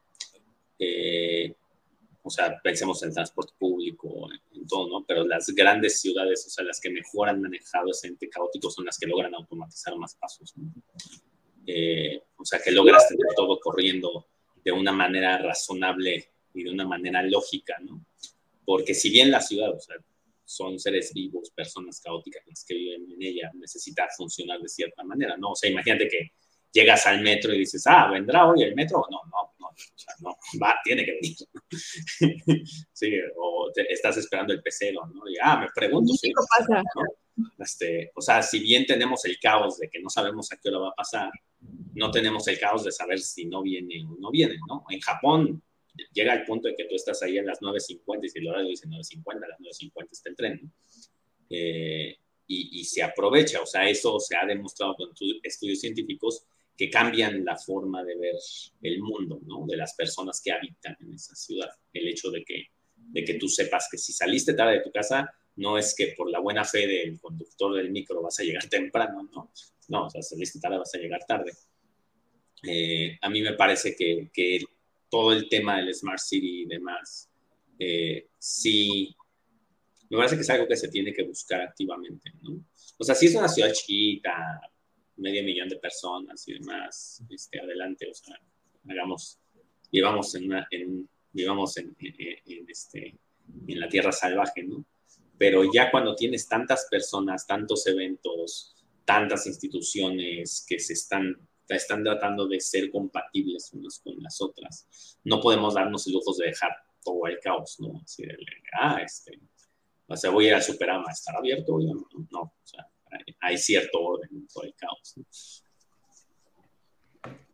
Eh, o sea, pensemos en transporte público, en todo, ¿no? Pero las grandes ciudades, o sea, las que mejor han manejado ese ente caótico son las que logran automatizar más pasos, ¿no? Eh, o sea, que logras tener todo corriendo de una manera razonable y de una manera lógica, ¿no? Porque si bien la ciudad, o sea, son seres vivos, personas caóticas las que viven en ella, necesita funcionar de cierta manera, ¿no? O sea, imagínate que llegas al metro y dices, ah, ¿vendrá hoy el metro? No, no, o sea, no, va, tiene que venir. sí, o estás esperando el pecero, ¿no? Y, ah, me pregunto si... pasa? Este, o sea, si bien tenemos el caos de que no sabemos a qué hora va a pasar, no tenemos el caos de saber si no viene o no viene, ¿no? En Japón llega el punto de que tú estás ahí a las 9.50 y si el horario dice 9.50, a las 9.50 está el tren, ¿no? Eh, y, y, se aprovecha, o sea, eso se ha demostrado con estudios científicos que cambian la forma de ver el mundo, ¿no? De las personas que habitan en esa ciudad. El hecho de que, de que tú sepas que si saliste tarde de tu casa, no es que por la buena fe del conductor del micro vas a llegar temprano, no. No, o sea, saliste tarde, vas a llegar tarde. Eh, a mí me parece que, que, todo el tema del Smart City y demás, eh, sí, me parece que es algo que se tiene que buscar activamente, ¿no? O sea, si es una ciudad chiquita, medio millón de personas y demás, este, adelante, o sea, hagamos, vivamos en, una, en, vivamos en, en, este, en la tierra salvaje, ¿no? Pero ya cuando tienes tantas personas, tantos eventos, tantas instituciones que se están, están tratando de ser compatibles unas con las otras, no podemos darnos el lujo de dejar todo el caos, ¿no? Así de, ah, este, o sea, voy a ir al Superama, ¿estará abierto? No, no, o sea, hay cierto orden en caos.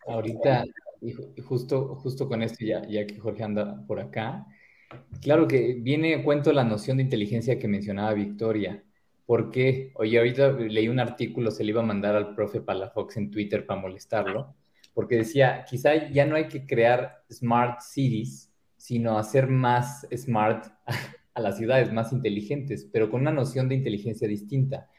Ahorita, justo, justo con esto, ya, ya que Jorge anda por acá, claro que viene a cuento la noción de inteligencia que mencionaba Victoria. ¿Por qué? Oye, ahorita leí un artículo, se le iba a mandar al profe Palafox en Twitter para molestarlo, porque decía, quizá ya no hay que crear smart cities, sino hacer más smart a las ciudades, más inteligentes, pero con una noción de inteligencia distinta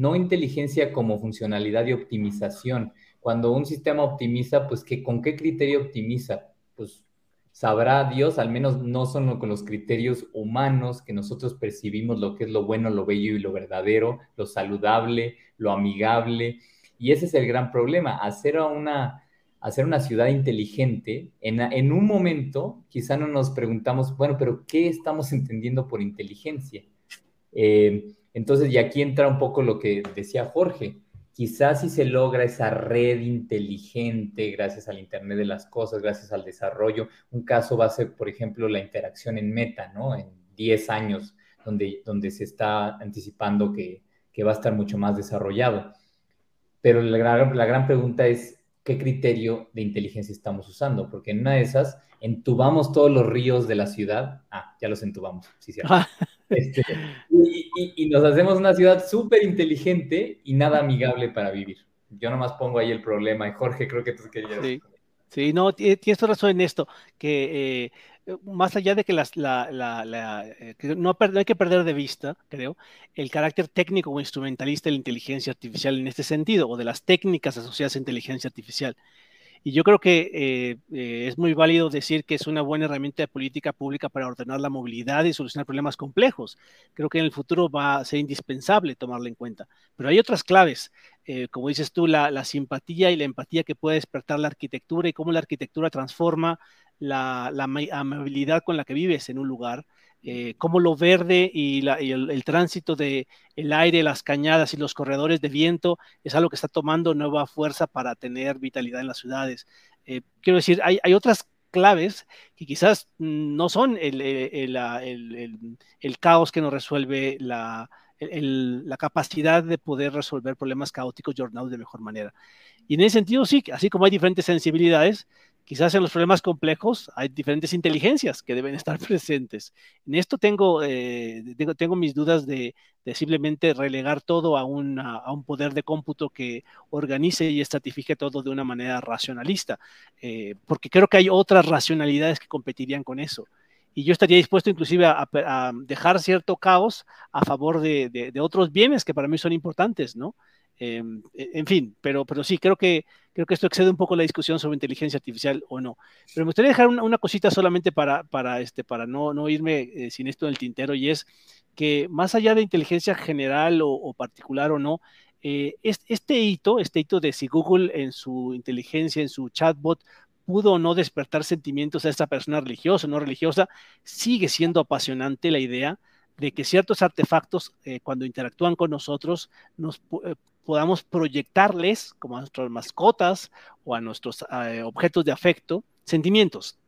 no inteligencia como funcionalidad y optimización. Cuando un sistema optimiza, pues ¿qué, ¿con qué criterio optimiza? Pues sabrá Dios, al menos no son con los criterios humanos que nosotros percibimos lo que es lo bueno, lo bello y lo verdadero, lo saludable, lo amigable. Y ese es el gran problema, hacer una, hacer una ciudad inteligente, en, en un momento quizá no nos preguntamos, bueno, pero ¿qué estamos entendiendo por inteligencia? Eh, entonces, y aquí entra un poco lo que decía Jorge. Quizás si se logra esa red inteligente gracias al Internet de las Cosas, gracias al desarrollo, un caso va a ser, por ejemplo, la interacción en Meta, ¿no? En 10 años, donde, donde se está anticipando que, va a estar mucho más desarrollado. Pero la gran, la gran pregunta es, ¿qué criterio de inteligencia estamos usando? Porque en una de esas, entubamos todos los ríos de la ciudad. Ah, ya los entubamos, sí, cierto. Este, y, nos hacemos una ciudad súper inteligente y nada amigable para vivir. Yo nomás pongo ahí el problema. Y Jorge, creo que tú querías. Sí, no, tienes razón en esto, que eh, más allá de que, eh, no, hay que perder de vista, creo, el carácter técnico o instrumentalista de la inteligencia artificial en este sentido, o de las técnicas asociadas a inteligencia artificial. Y yo creo que eh, eh, es muy válido decir que es una buena herramienta de política pública para ordenar la movilidad y solucionar problemas complejos. Creo que en el futuro va a ser indispensable tomarla en cuenta. Pero hay otras claves, eh, como dices tú, la, simpatía y la empatía que puede despertar la arquitectura y cómo la arquitectura transforma la, la amabilidad con la que vives en un lugar eh, cómo lo verde y, el, tránsito del el aire, las cañadas y los corredores de viento es algo que está tomando nueva fuerza para tener vitalidad en las ciudades. Eh, quiero decir, hay, otras claves que quizás no son el, el caos que nos resuelve la, la, capacidad de poder resolver problemas caóticos y ordenados de mejor manera. Y en ese sentido, sí, así como hay diferentes sensibilidades, Quizás en los problemas complejos hay diferentes inteligencias que deben estar presentes. En esto tengo, eh, tengo, mis dudas de, simplemente relegar todo a, a, un poder de cómputo que organice y estratifique todo de una manera racionalista, eh, porque creo que hay otras racionalidades que competirían con eso. Y yo estaría dispuesto inclusive a, dejar cierto caos a favor de, de, otros bienes que para mí son importantes, ¿no? Em, e, en fin, pero, pero sí, creo que, creo que esto excede un poco la discusión sobre inteligencia artificial o no. Pero me gustaría dejar una, cosita solamente para, para, este, para no, no irme eh, sin esto en el tintero, y es que más allá de inteligencia general o, particular o no, eh, este hito, este hito de si Google en su inteligencia, en su chatbot, pudo o no despertar sentimientos a esta persona religiosa o no religiosa, sigue siendo apasionante la idea de que ciertos artefactos, eh, cuando interactúan con nosotros, nos podamos proyectarles, como a nuestras mascotas o a nuestros eh, objetos de afecto, sentimientos.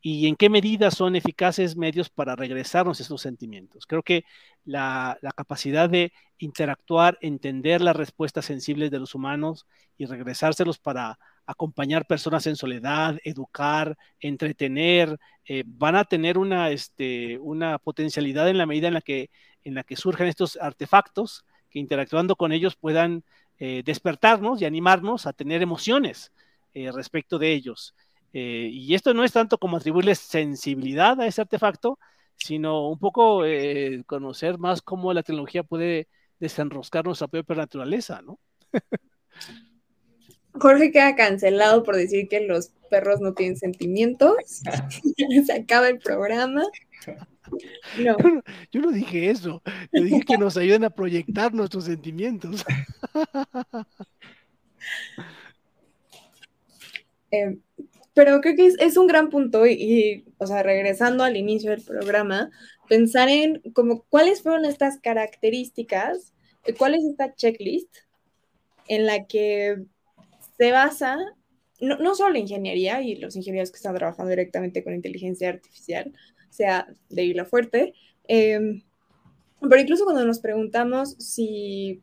Y en qué medida son eficaces medios para regresarnos esos sentimientos. Creo que la, capacidad de interactuar, entender las respuestas sensibles de los humanos y regresárselos para acompañar personas en soledad, educar, entretener, eh, van a tener una, este, una potencialidad en la medida en la que, en la que surjan estos artefactos que interactuando con ellos puedan eh, despertarnos y animarnos a tener emociones eh, respecto de ellos. Y esto no es tanto como atribuirles sensibilidad a ese artefacto, sino un poco conocer más cómo la tecnología puede desenroscar nuestra propia naturaleza, ¿no? Jorge queda cancelado por decir que los perros no tienen sentimientos. Se acaba el programa. No. Yo no dije eso. Yo dije que nos ayuden a proyectar nuestros sentimientos. Eh, pero creo que es, un gran punto y, o sea, regresando al inicio del programa, pensar en como cuáles fueron estas características, eh, cuál es esta checklist en la que se basa no, no solo la ingeniería y los ingenieros que están trabajando directamente con inteligencia artificial, sea de hilo fuerte. Em, pero incluso cuando nos preguntamos si,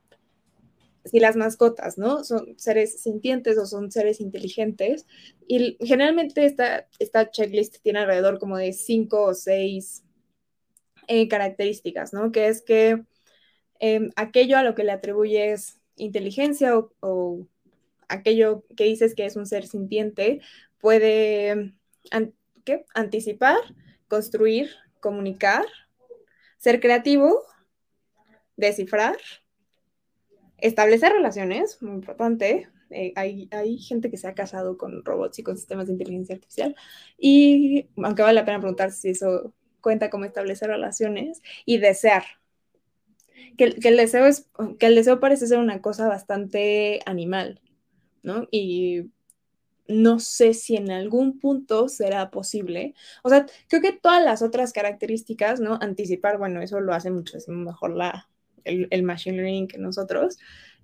si las mascotas, ¿no? Son seres sintientes o son seres inteligentes. Y generalmente esta, esta checklist tiene alrededor como de cinco o seis eh, características, ¿no? Que es que em, aquello a lo que le atribuyes inteligencia o, o, aquello que dices que es un ser sintiente puede ¿qué? anticipar, construir, comunicar, ser creativo, descifrar, establecer relaciones, muy importante. Eh, hay, hay, gente que se ha casado con robots y con sistemas de inteligencia artificial. Y aunque vale la pena preguntar si eso cuenta como establecer relaciones y desear. Que, el deseo es, que el deseo parece ser una cosa bastante animal, ¿no? Y no sé si en algún punto será posible. O sea, creo que todas las otras características, ¿no? Anticipar, bueno, eso lo hace muchísimo mejor la, el, machine learning que nosotros.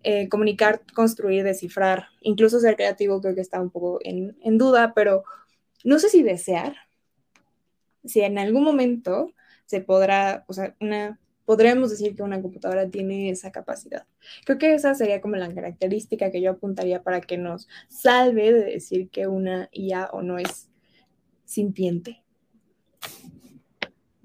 Eh, comunicar, construir, descifrar, incluso ser creativo, creo que está un poco en, en duda, pero no sé si desear, si en algún momento se podrá, o sea, una podríamos decir que una computadora tiene esa capacidad. Creo que esa sería como la característica que yo apuntaría para que nos salve de decir que una IA o no es sintiente.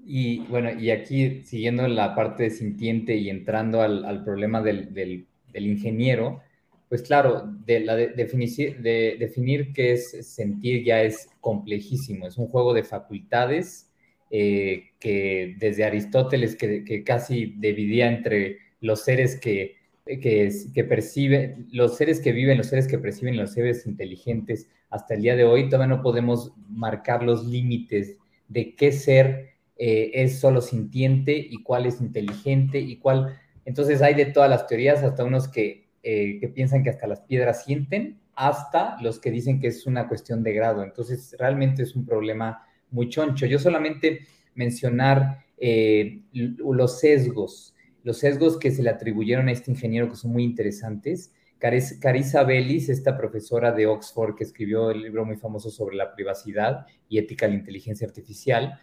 Y bueno, y aquí siguiendo la parte de sintiente y entrando al, problema del, ingeniero, pues claro, de, la de, de, definir qué es sentir ya es complejísimo, es un juego de facultades eh, que desde Aristóteles, que, casi dividía entre los seres que, que, perciben, los seres que viven, los seres que perciben, los seres inteligentes, hasta el día de hoy todavía no podemos marcar los límites de qué ser eh, es solo sintiente y cuál es inteligente y cuál... Entonces hay de todas las teorías, hasta unos que, eh, que piensan que hasta las piedras sienten, hasta los que dicen que es una cuestión de grado. Entonces realmente es un problema muy choncho. Yo solamente mencionar eh, los sesgos, los sesgos que se le atribuyeron a este ingeniero que son muy interesantes. Carissa Bellis, esta profesora de Oxford que escribió el libro muy famoso sobre la privacidad y ética de la inteligencia artificial,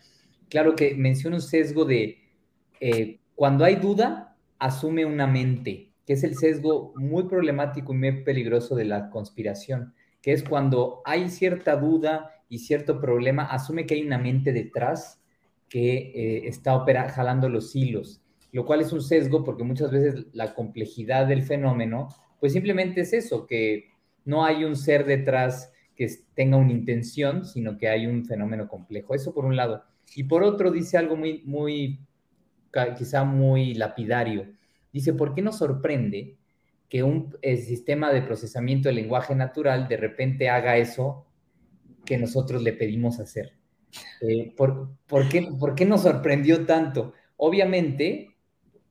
claro que menciona un sesgo de eh, cuando hay duda, asume una mente, que es el sesgo muy problemático y muy peligroso de la conspiración, que es cuando hay cierta duda y cierto problema, asume que hay una mente detrás que eh, está jalando los hilos, lo cual es un sesgo porque muchas veces la complejidad del fenómeno, pues simplemente es eso, que no hay un ser detrás que tenga una intención, sino que hay un fenómeno complejo. Eso por un lado. Y por otro dice algo muy, muy, quizá muy lapidario. Dice, ¿por qué nos sorprende que un sistema de procesamiento de lenguaje natural de repente haga eso que nosotros le pedimos hacer. Eh, ¿por, qué, ¿Por qué nos sorprendió tanto? Obviamente,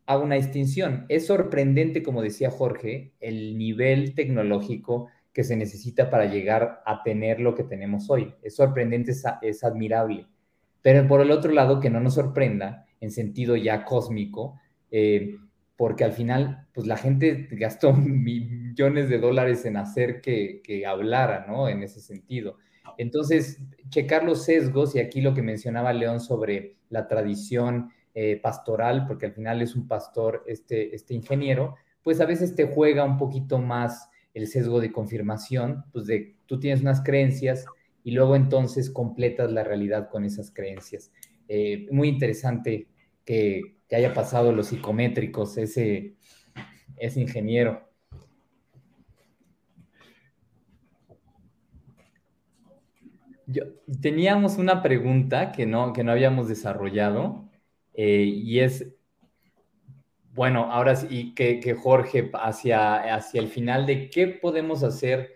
hago una distinción. Es sorprendente, como decía Jorge, el nivel tecnológico que se necesita para llegar a tener lo que tenemos hoy. Es sorprendente, es, admirable. Pero por el otro lado, que no nos sorprenda en sentido ya cósmico, eh, porque al final, pues la gente gastó millones de dólares en hacer que, que hablara, ¿no? En ese sentido. Entonces, checar los sesgos, y aquí lo que mencionaba León sobre la tradición eh, pastoral, porque al final es un pastor este, este ingeniero, pues a veces te juega un poquito más el sesgo de confirmación, pues de tú tienes unas creencias y luego entonces completas la realidad con esas creencias. Eh, muy interesante que, haya pasado los psicométricos, ese, ese ingeniero. Yo, teníamos una pregunta que no, que no habíamos desarrollado eh, y es bueno, ahora sí, que, que, Jorge, hacia, hacia el final de qué podemos hacer,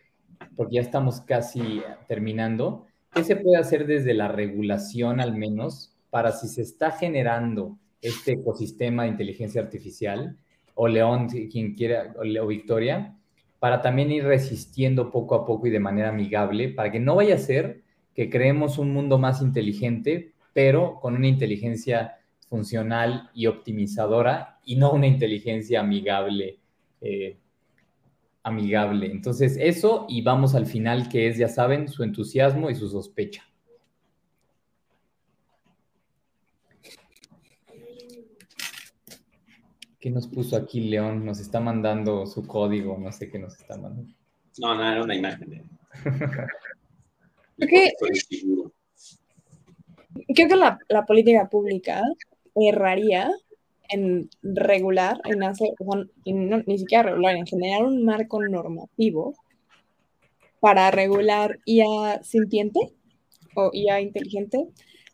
porque ya estamos casi terminando, ¿qué se puede hacer desde la regulación al menos para si se está generando este ecosistema de inteligencia artificial, o León, quien quiera, o Victoria, para también ir resistiendo poco a poco y de manera amigable, para que no vaya a ser que creemos un mundo más inteligente, pero con una inteligencia funcional y optimizadora y no una inteligencia amigable. Eh, amigable. Entonces, eso y vamos al final, que es, ya saben, su entusiasmo y su sospecha. ¿Qué nos puso aquí León? Nos está mandando su código, no sé qué nos está mandando. No, no, era una imagen. Creo que la, la política pública erraría en regular, en hacer, ni siquiera regular, en generar un marco normativo para regular IA sintiente o IA inteligente,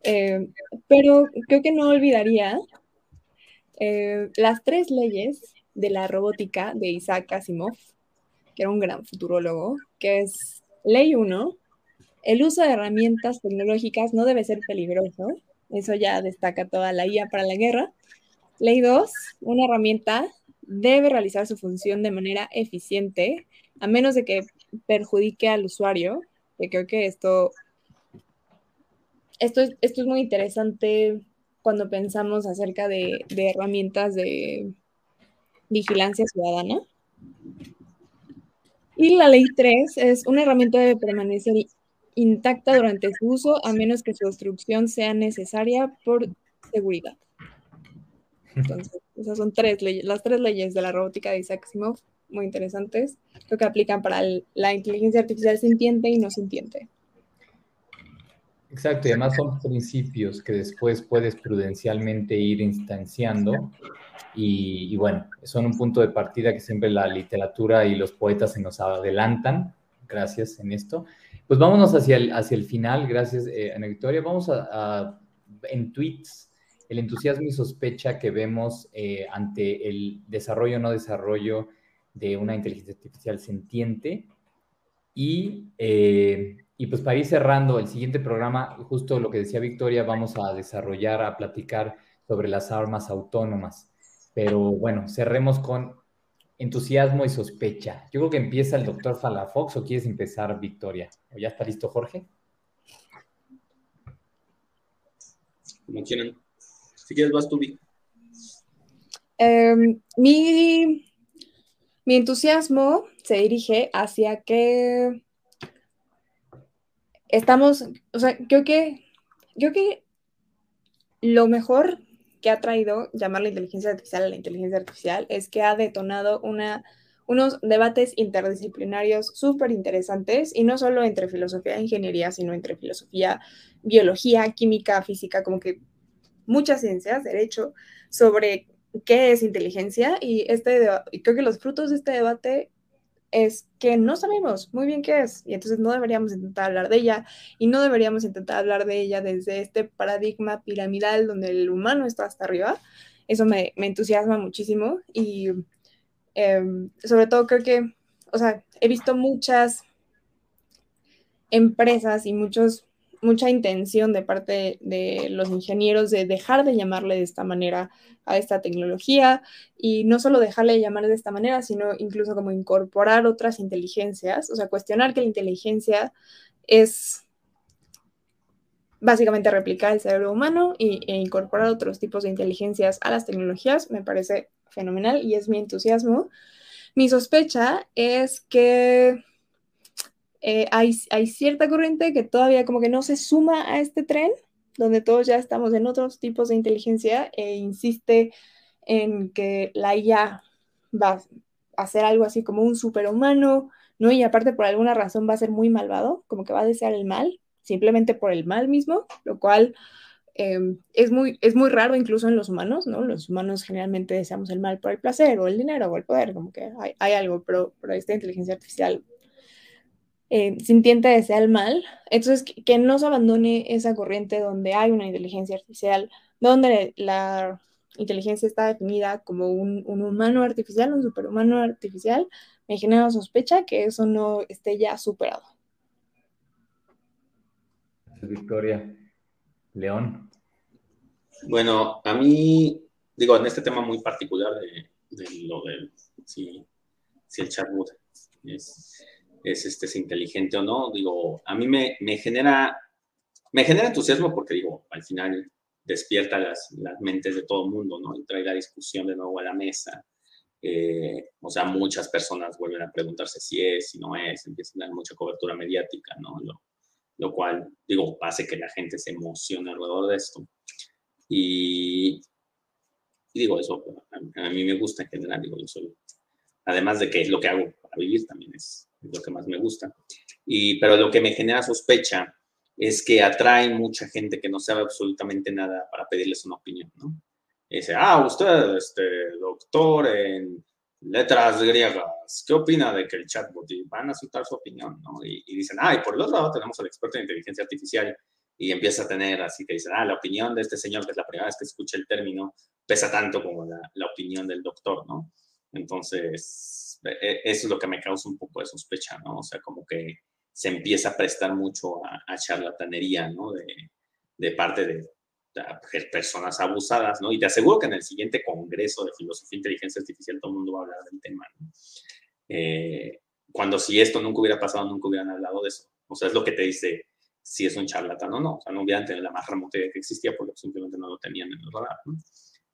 eh, pero creo que no olvidaría eh, las tres leyes de la robótica de Isaac Asimov, que era un gran futurólogo, que es ley 1, el uso de herramientas tecnológicas no debe ser peligroso, eso ya destaca toda la IA para la guerra. Ley 2, una herramienta debe realizar su función de manera eficiente, a menos de que perjudique al usuario. Que creo que esto, esto, es, esto es muy interesante cuando pensamos acerca de, herramientas de vigilancia ciudadana. Y la ley 3 es una herramienta debe permanecer intacta durante su uso a menos que su destrucción sea necesaria por seguridad. Entonces, esas son tres leyes, las tres leyes de la robótica de Isaac Asimov, muy interesantes, lo que aplican para la inteligencia artificial sintiente y no sintiente. Exacto, y además son principios que después puedes prudencialmente ir instanciando y, y, bueno, son un punto de partida que siempre la literatura y los poetas se nos adelantan, gracias en esto, pues vámonos hacia el, hacia el final, gracias eh, Ana Victoria. Vamos a, en tweets, el entusiasmo y sospecha que vemos eh, ante el desarrollo o no desarrollo de una inteligencia artificial sentiente. Y, eh, y pues para ir cerrando el siguiente programa, justo lo que decía Victoria, vamos a desarrollar, a platicar sobre las armas autónomas. Pero bueno, cerremos con entusiasmo y sospecha. Yo creo que empieza el doctor Falafox o quieres empezar, Victoria. ¿O ya está listo, Jorge? Como quieran. Si quieres, vas tú, em, mi, mi entusiasmo se dirige hacia que estamos, o sea, creo que, creo que lo mejor que ha traído llamar la inteligencia artificial a la inteligencia artificial es que ha detonado una, unos debates interdisciplinarios súper interesantes y no solo entre filosofía e ingeniería, sino entre filosofía, biología, química, física, como que muchas ciencias, derecho, sobre qué es inteligencia y este creo que los frutos de este debate es que no sabemos muy bien qué es y entonces no deberíamos intentar hablar de ella y no deberíamos intentar hablar de ella desde este paradigma piramidal donde el humano está hasta arriba. Eso me, entusiasma muchísimo y Em, sobre todo creo que, o sea, he visto muchas empresas y muchos, mucha intención de parte de los ingenieros de dejar de llamarle de esta manera a esta tecnología y no solo dejarle de llamar de esta manera, sino incluso como incorporar otras inteligencias, o sea, cuestionar que la inteligencia es básicamente replicar el cerebro humano y, e incorporar otros tipos de inteligencias a las tecnologías, me parece fenomenal y es mi entusiasmo. Mi sospecha es que eh, hay, cierta corriente que todavía como que no se suma a este tren, donde todos ya estamos en otros tipos de inteligencia e insiste en que la IA va a hacer algo así como un superhumano, ¿no? Y aparte por alguna razón va a ser muy malvado, como que va a desear el mal, simplemente por el mal mismo, lo cual em, es, muy, es muy raro incluso en los humanos, ¿no? Los humanos generalmente deseamos el mal por el placer o el dinero o el poder, como que hay, hay algo, pero, pero esta inteligencia artificial eh, sintiente desea el mal. Entonces, que, que, no se abandone esa corriente donde hay una inteligencia artificial, donde la inteligencia está definida como un, un humano artificial, un superhumano artificial, me genera sospecha que eso no esté ya superado. Victoria. León. Bueno, a mí, digo, en este tema muy particular de, de lo del si, si el chatbot es es, este, es inteligente o no. Digo, a mí me, me, genera, me genera entusiasmo porque, digo, al final despierta las, las mentes de todo el mundo, ¿no? Y trae la discusión de nuevo a la mesa. Eh, o sea, muchas personas vuelven a preguntarse si es, si no es, empiezan a dar mucha cobertura mediática, ¿no? Lo, lo cual, digo, hace que la gente se emocione alrededor de esto. Y, y digo, eso a, a, mí me gusta en general, digo, yo soy, además de que es lo que hago para vivir, también es lo que más me gusta. Y, pero lo que me genera sospecha es que atrae mucha gente que no sabe absolutamente nada para pedirles una opinión, ¿no? Y dice, ah, usted, este, doctor en letras griegas, ¿qué opina de que el chatbot? Y van a soltar su opinión, ¿no? Y, y, dicen, ah, y por el otro lado tenemos al experto en inteligencia artificial y empieza a tener así que dicen, ah, la opinión de este señor, que es la primera vez que escucha el término, pesa tanto como la, la opinión del doctor, ¿no? Entonces, e, eso es lo que me causa un poco de sospecha, ¿no? O sea, como que se empieza a prestar mucho a, a charlatanería, ¿no? De, de parte de, de, personas abusadas, ¿no? Y te aseguro que en el siguiente congreso de filosofía e inteligencia artificial todo el mundo va a hablar del tema, ¿no? Eh, cuando si esto nunca hubiera pasado, nunca hubieran hablado de eso. O sea, es lo que te dice si es un charlatán o no. O sea, no hubieran tenido la más remota idea que existía porque simplemente no lo tenían en el radar, ¿no?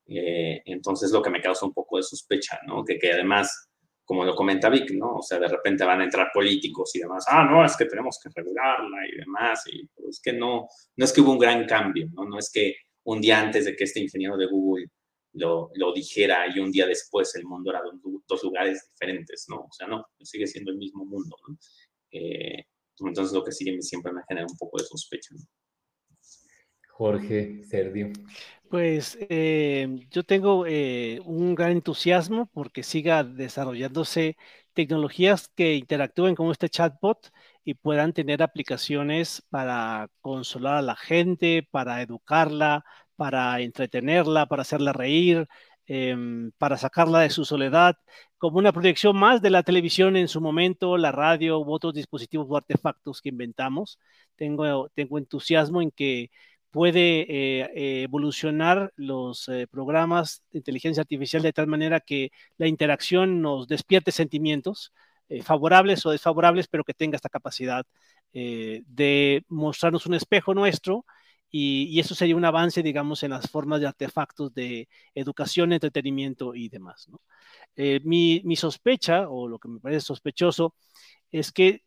Eh, entonces, lo que me causa un poco de sospecha, ¿no? Que, que además como lo comenta Vic, ¿no? O sea, de repente van a entrar políticos y demás, ah, no, es que tenemos que regularla y demás, y pues, es que no, no es que hubo un gran cambio, ¿no? No es que un día antes de que este ingeniero de Google lo, lo dijera y un día después el mundo era dos, lugares diferentes, ¿no? O sea, no, sigue siendo el mismo mundo, ¿no? Eh, entonces lo que sigue siempre me genera un poco de sospecha, ¿no? Jorge Sergio. Pues eh, yo tengo eh, un gran entusiasmo porque siga desarrollándose tecnologías que interactúen con este chatbot y puedan tener aplicaciones para consolar a la gente, para educarla, para entretenerla, para hacerla reír, eh, para sacarla de su soledad, como una proyección más de la televisión en su momento, la radio u otros dispositivos o artefactos que inventamos. Tengo, tengo entusiasmo en que puede eh, evolucionar los eh, programas de inteligencia artificial de tal manera que la interacción nos despierte sentimientos eh, favorables o desfavorables, pero que tenga esta capacidad eh, de mostrarnos un espejo nuestro y, y, eso sería un avance, digamos, en las formas de artefactos de educación, entretenimiento y demás. mi, sospecha, o lo que me parece sospechoso, es que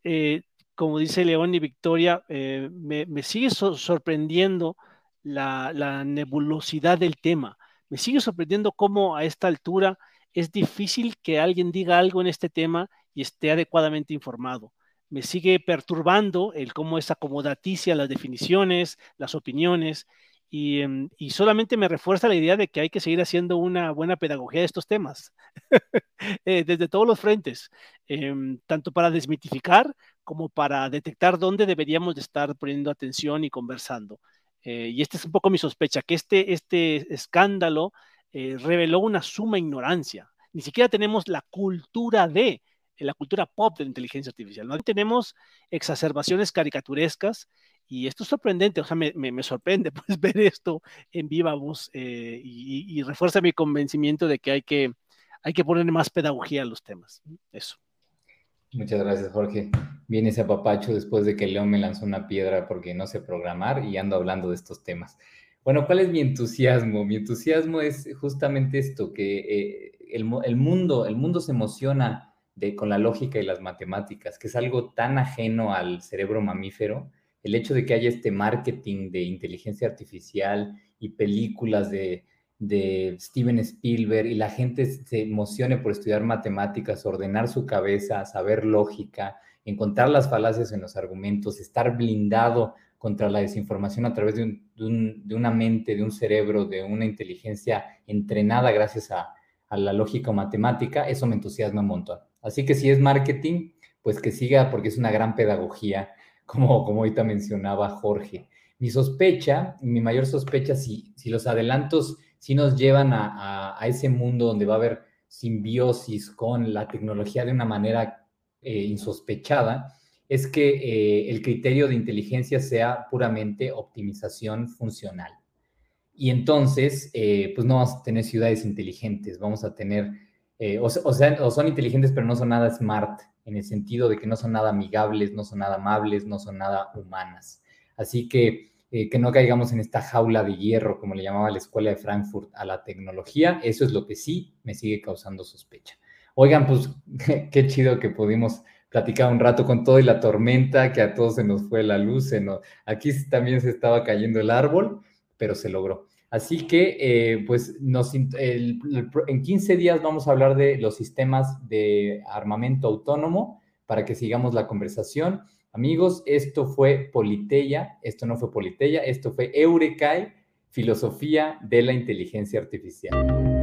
como dice León y Victoria, eh, me, sigue so sorprendiendo la, nebulosidad del tema. Me sigue sorprendiendo cómo a esta altura es difícil que alguien diga algo en este tema y esté adecuadamente informado. Me sigue perturbando el cómo es acomodaticia las definiciones, las opiniones, y, em, solamente me refuerza la idea de que hay que seguir haciendo una buena pedagogía de estos temas, eh, desde todos los frentes, eh, tanto para desmitificar como para detectar dónde deberíamos de estar poniendo atención y conversando. Eh, y esta es un poco mi sospecha, que este, este escándalo eh, reveló una suma ignorancia. ni siquiera tenemos la cultura de, la cultura pop de la inteligencia artificial. ¿no? Tenemos exacerbaciones caricaturescas y esto es sorprendente, o sea, me, sorprende pues, ver esto en viva voz eh, y, refuerza mi convencimiento de que hay que, hay que poner más pedagogía a los temas. Eso. Muchas gracias, Jorge. Viene ese apapacho después de que León me lanzó una piedra porque no sé programar y ando hablando de estos temas. Bueno, ¿cuál es mi entusiasmo? Mi entusiasmo es justamente esto, que eh, el, mundo, el mundo se emociona con la lógica y las matemáticas, que es algo tan ajeno al cerebro mamífero. El hecho de que haya este marketing de inteligencia artificial y películas de Steven Spielberg y la gente se emocione por estudiar matemáticas, ordenar su cabeza, saber lógica, encontrar las falacias en los argumentos, estar blindado contra la desinformación a través de, una mente, de un cerebro, de una inteligencia entrenada gracias a, la lógica o matemática, eso me entusiasma un montón. Así que si es marketing, pues que siga porque es una gran pedagogía, como, como ahorita mencionaba Jorge. Mi sospecha, mi mayor sospecha, si, si los adelantos si nos llevan a, ese mundo donde va a haber simbiosis con la tecnología de una manera eh, insospechada, es que eh, el criterio de inteligencia sea puramente optimización funcional. Y entonces, eh, pues no vamos a tener ciudades inteligentes, vamos a tener, eh, o, sea, o son inteligentes, pero no son nada smart, en el sentido de que no son nada amigables, no son nada amables, no son nada humanas. Así que que no caigamos en esta jaula de hierro, como le llamaba la escuela de Frankfurt, a la tecnología, eso es lo que sí me sigue causando sospecha. Oigan, pues qué chido que pudimos platicaba un rato con todo y la tormenta, que a todos se nos fue la luz, aquí también se estaba cayendo el árbol, pero se logró. Así que, eh, pues, en 15 días vamos a hablar de los sistemas de armamento autónomo para que sigamos la conversación. Amigos, esto fue Politeya, esto no fue Politeya, esto fue Eurekai, filosofía de la inteligencia artificial.